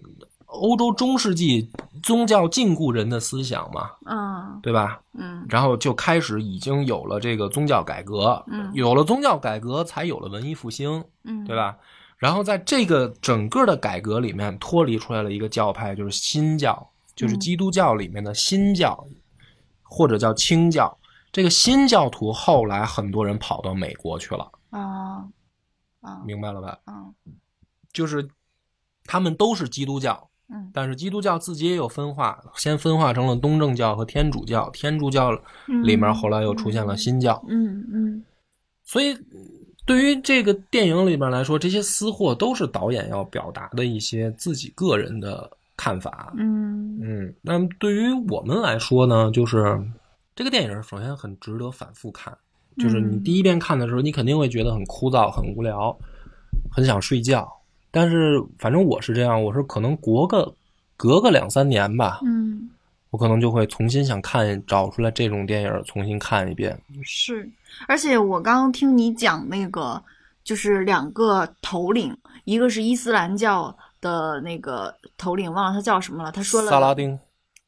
[SPEAKER 1] 欧洲中世纪宗教禁锢人的思想嘛，
[SPEAKER 2] 嗯
[SPEAKER 1] 对吧？
[SPEAKER 2] 嗯
[SPEAKER 1] 然后就开始已经有了这个宗教改革，
[SPEAKER 2] 嗯
[SPEAKER 1] 有了宗教改革，才有了文艺复兴，
[SPEAKER 2] 嗯，
[SPEAKER 1] 对？吧？然后在这个整个的改革里面，脱离出来了一个教派，就是新教，就是
[SPEAKER 2] 嗯。
[SPEAKER 1] 基督教里面的新教，或者叫清教。这个新教徒后来很多人跑到美国去了，
[SPEAKER 2] 啊啊
[SPEAKER 1] 明白了吧？
[SPEAKER 2] 嗯
[SPEAKER 1] 就是他们都是基督教，
[SPEAKER 2] 嗯。
[SPEAKER 1] 但是基督教自己也有分化，先分化成了东正教和天主教，天主教里面后来又出现了新教，
[SPEAKER 2] 嗯嗯。
[SPEAKER 1] 所以对于这个电影里边来说，这些私货都是导演要表达的一些自己个人的看法。
[SPEAKER 2] 嗯
[SPEAKER 1] 嗯，那么对于我们来说呢，就是这个电影首先很值得反复看，就是你
[SPEAKER 2] 嗯
[SPEAKER 1] 第一遍看的时候，你肯定会觉得很枯燥、很无聊，很想睡觉。但是反正我是这样，我是可能隔个隔个两三年吧，
[SPEAKER 2] 嗯，
[SPEAKER 1] 我可能就会重新想看，找出来这种电影重新看一遍。
[SPEAKER 2] 是。而且我刚刚听你讲那个，就是两个头领，一个是伊斯兰教的那个头领，忘了他叫什么了。他说了
[SPEAKER 1] 萨拉丁，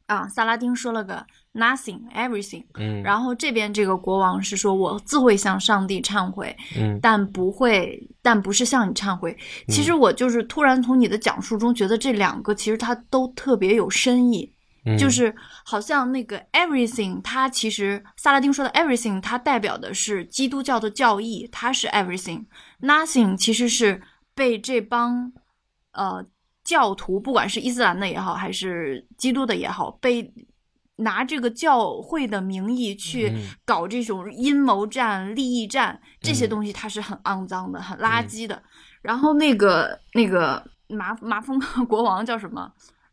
[SPEAKER 2] 啊，萨拉丁说了个 nothing everything，
[SPEAKER 1] 嗯，
[SPEAKER 2] 然后这边这个国王是说我自会向上帝忏悔，
[SPEAKER 1] 嗯。
[SPEAKER 2] 但不会，但不是向你忏悔。其实我就是突然从你的讲述中觉得这两个其实它都特别有深意，
[SPEAKER 1] 嗯
[SPEAKER 2] 就是好像那个 everything，它其实萨拉丁说的 everything，它代表的是基督教的教义，它是 everything，nothing 其实是被这帮呃教徒，不管是伊斯兰的也好，还是基督的也好，被拿这个教会的名义去
[SPEAKER 1] 嗯
[SPEAKER 2] 搞这种阴谋战、利益战，这些
[SPEAKER 1] 嗯
[SPEAKER 2] 东西它是很肮脏的、很垃圾的。然后那个那个麻麻风国王叫什么？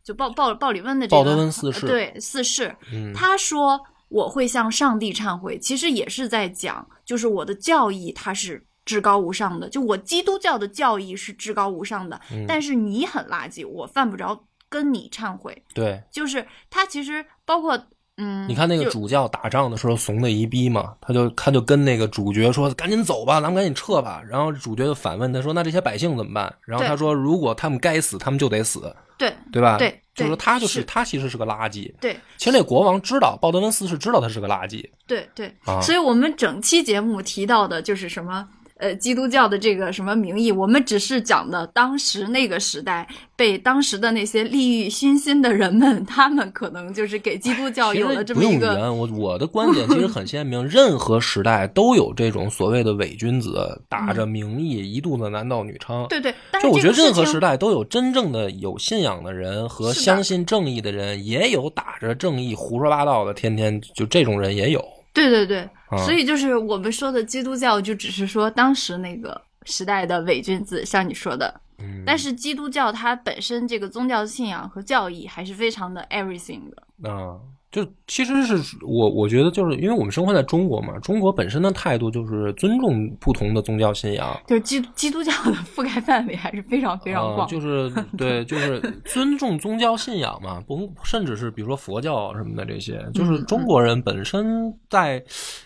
[SPEAKER 2] 就鲍鲍鲍里温的这个
[SPEAKER 1] 鲍德温四世
[SPEAKER 2] 对四世，
[SPEAKER 1] 嗯。
[SPEAKER 2] 他说我会向上帝忏悔，其实也是在讲，就是我的教义它是至高无上的，就我基督教的教义是至高无上的，
[SPEAKER 1] 嗯。
[SPEAKER 2] 但是你很垃圾，我犯不着跟你忏悔。
[SPEAKER 1] 对，
[SPEAKER 2] 就是他其实包括嗯，
[SPEAKER 1] 你看那个主教打仗的时候怂的一逼嘛，他就他就跟那个主角说：“赶紧走吧，咱们赶紧撤吧。”然后主角就反问他说：“那这些百姓怎么办？”然后他说：“如果他们该死，他们就得死，
[SPEAKER 2] 对
[SPEAKER 1] 对吧？”
[SPEAKER 2] 对
[SPEAKER 1] 就是说他就是
[SPEAKER 2] 是
[SPEAKER 1] 他其实是个垃圾。
[SPEAKER 2] 对
[SPEAKER 1] 其实那国王知道，鲍德温斯是知道他是个垃圾
[SPEAKER 2] 对对，
[SPEAKER 1] 啊。
[SPEAKER 2] 所以我们整期节目提到的就是什么。呃，基督教的这个什么名义，我们只是讲的当时那个时代被当时的那些利欲熏心的人们，他们可能就是给基督教有了这么一个
[SPEAKER 1] 用圆，我我的观点其实很鲜明，任何时代都有这种所谓的伪君子，打着名义一肚子男盗女娼。
[SPEAKER 2] 对对。但是
[SPEAKER 1] 就我觉得任何时代都有真正的有信仰的人和相信正义的人，也有打着正义胡说八道的，天天就这种人也有。
[SPEAKER 2] 对对对，
[SPEAKER 1] 啊
[SPEAKER 2] 所以就是我们说的基督教，就只是说当时那个时代的伪君子，像你说的。
[SPEAKER 1] 嗯，
[SPEAKER 2] 但是基督教它本身这个宗教信仰和教义还是非常的 everything 的。
[SPEAKER 1] 啊，就其实是我我觉得就是因为我们生活在中国嘛，中国本身的态度就是尊重不同的宗教信仰。
[SPEAKER 2] 就是基基督教的覆盖范围还是非常非常
[SPEAKER 1] 啊，
[SPEAKER 2] 广。
[SPEAKER 1] 就是对，就是尊重宗教信仰嘛，不，甚至是比如说佛教什么的这些，
[SPEAKER 2] 嗯
[SPEAKER 1] 就是中国人本身在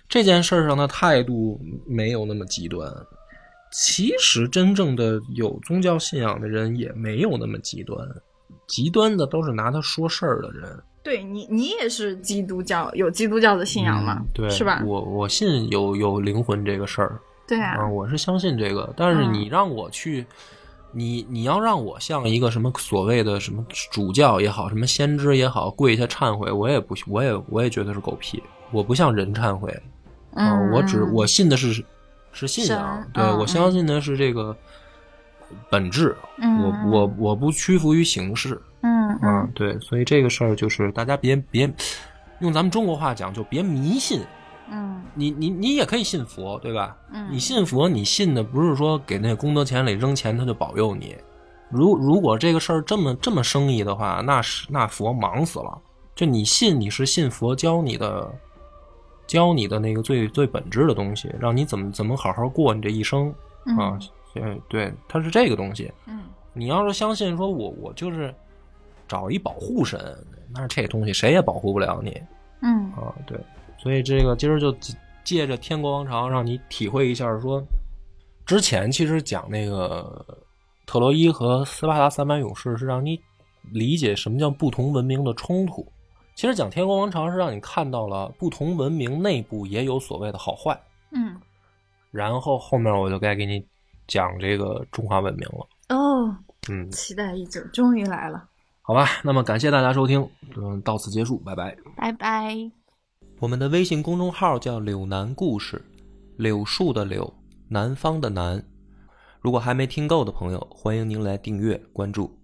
[SPEAKER 1] 这件事儿上的态度没有那么极端。其实真正的有宗教信仰的人也没有那么极端，极端的都是拿他说事儿的人。
[SPEAKER 2] 对你，你也是基督教，有基督教的信仰吗？
[SPEAKER 1] 嗯对，
[SPEAKER 2] 是吧？
[SPEAKER 1] 我我信有有灵魂这个事儿，
[SPEAKER 2] 对啊，
[SPEAKER 1] 啊，我是相信这个，但是
[SPEAKER 2] 嗯
[SPEAKER 1] 你让我去，你你要让我像一个什么所谓的什么主教也好，什么先知也好，跪下忏悔，我也不，我也我也觉得是狗屁，我不像人忏悔啊，
[SPEAKER 2] 嗯，
[SPEAKER 1] 我只我信的是是信仰，对、
[SPEAKER 2] 嗯
[SPEAKER 1] 我相信的是这个本质，
[SPEAKER 2] 嗯，
[SPEAKER 1] 我我我不屈服于形式
[SPEAKER 2] 嗯
[SPEAKER 1] 啊
[SPEAKER 2] 嗯，
[SPEAKER 1] 对，所以这个事儿就是大家别别用咱们中国话讲，就别迷信。
[SPEAKER 2] 嗯
[SPEAKER 1] 你你你也可以信佛，对吧？
[SPEAKER 2] 嗯，
[SPEAKER 1] 你信佛，你信的不是说给那功德钱里扔钱他就保佑你。如如果这个事儿这么这么生意的话，那是那佛忙死了。就你信，你是信佛教你的，教你的那个最最本质的东西，让你怎么怎么好好过你这一生
[SPEAKER 2] 嗯
[SPEAKER 1] 啊。对对，它是这个东西。
[SPEAKER 2] 嗯
[SPEAKER 1] 你要是相信说我我就是找一保护神，那这东西谁也保护不了你。
[SPEAKER 2] 嗯
[SPEAKER 1] 啊，对，所以这个今儿就借借着《天国王朝》，让你体会一下说，之前其实讲那个特洛伊和斯巴达三百勇士，是让你理解什么叫不同文明的冲突。其实讲《天国王朝》是让你看到了不同文明内部也有所谓的好坏，
[SPEAKER 2] 嗯
[SPEAKER 1] 然后后面我就该给你讲这个中华文明了。
[SPEAKER 2] 哦，
[SPEAKER 1] 嗯，
[SPEAKER 2] 期待已久，终于来了，
[SPEAKER 1] 好吧，那么感谢大家收听，嗯，到此结束，拜拜。
[SPEAKER 2] 拜拜。
[SPEAKER 1] 我们的微信公众号叫“柳南故事”，柳树的柳，南方的南。如果还没听够的朋友，欢迎您来订阅关注。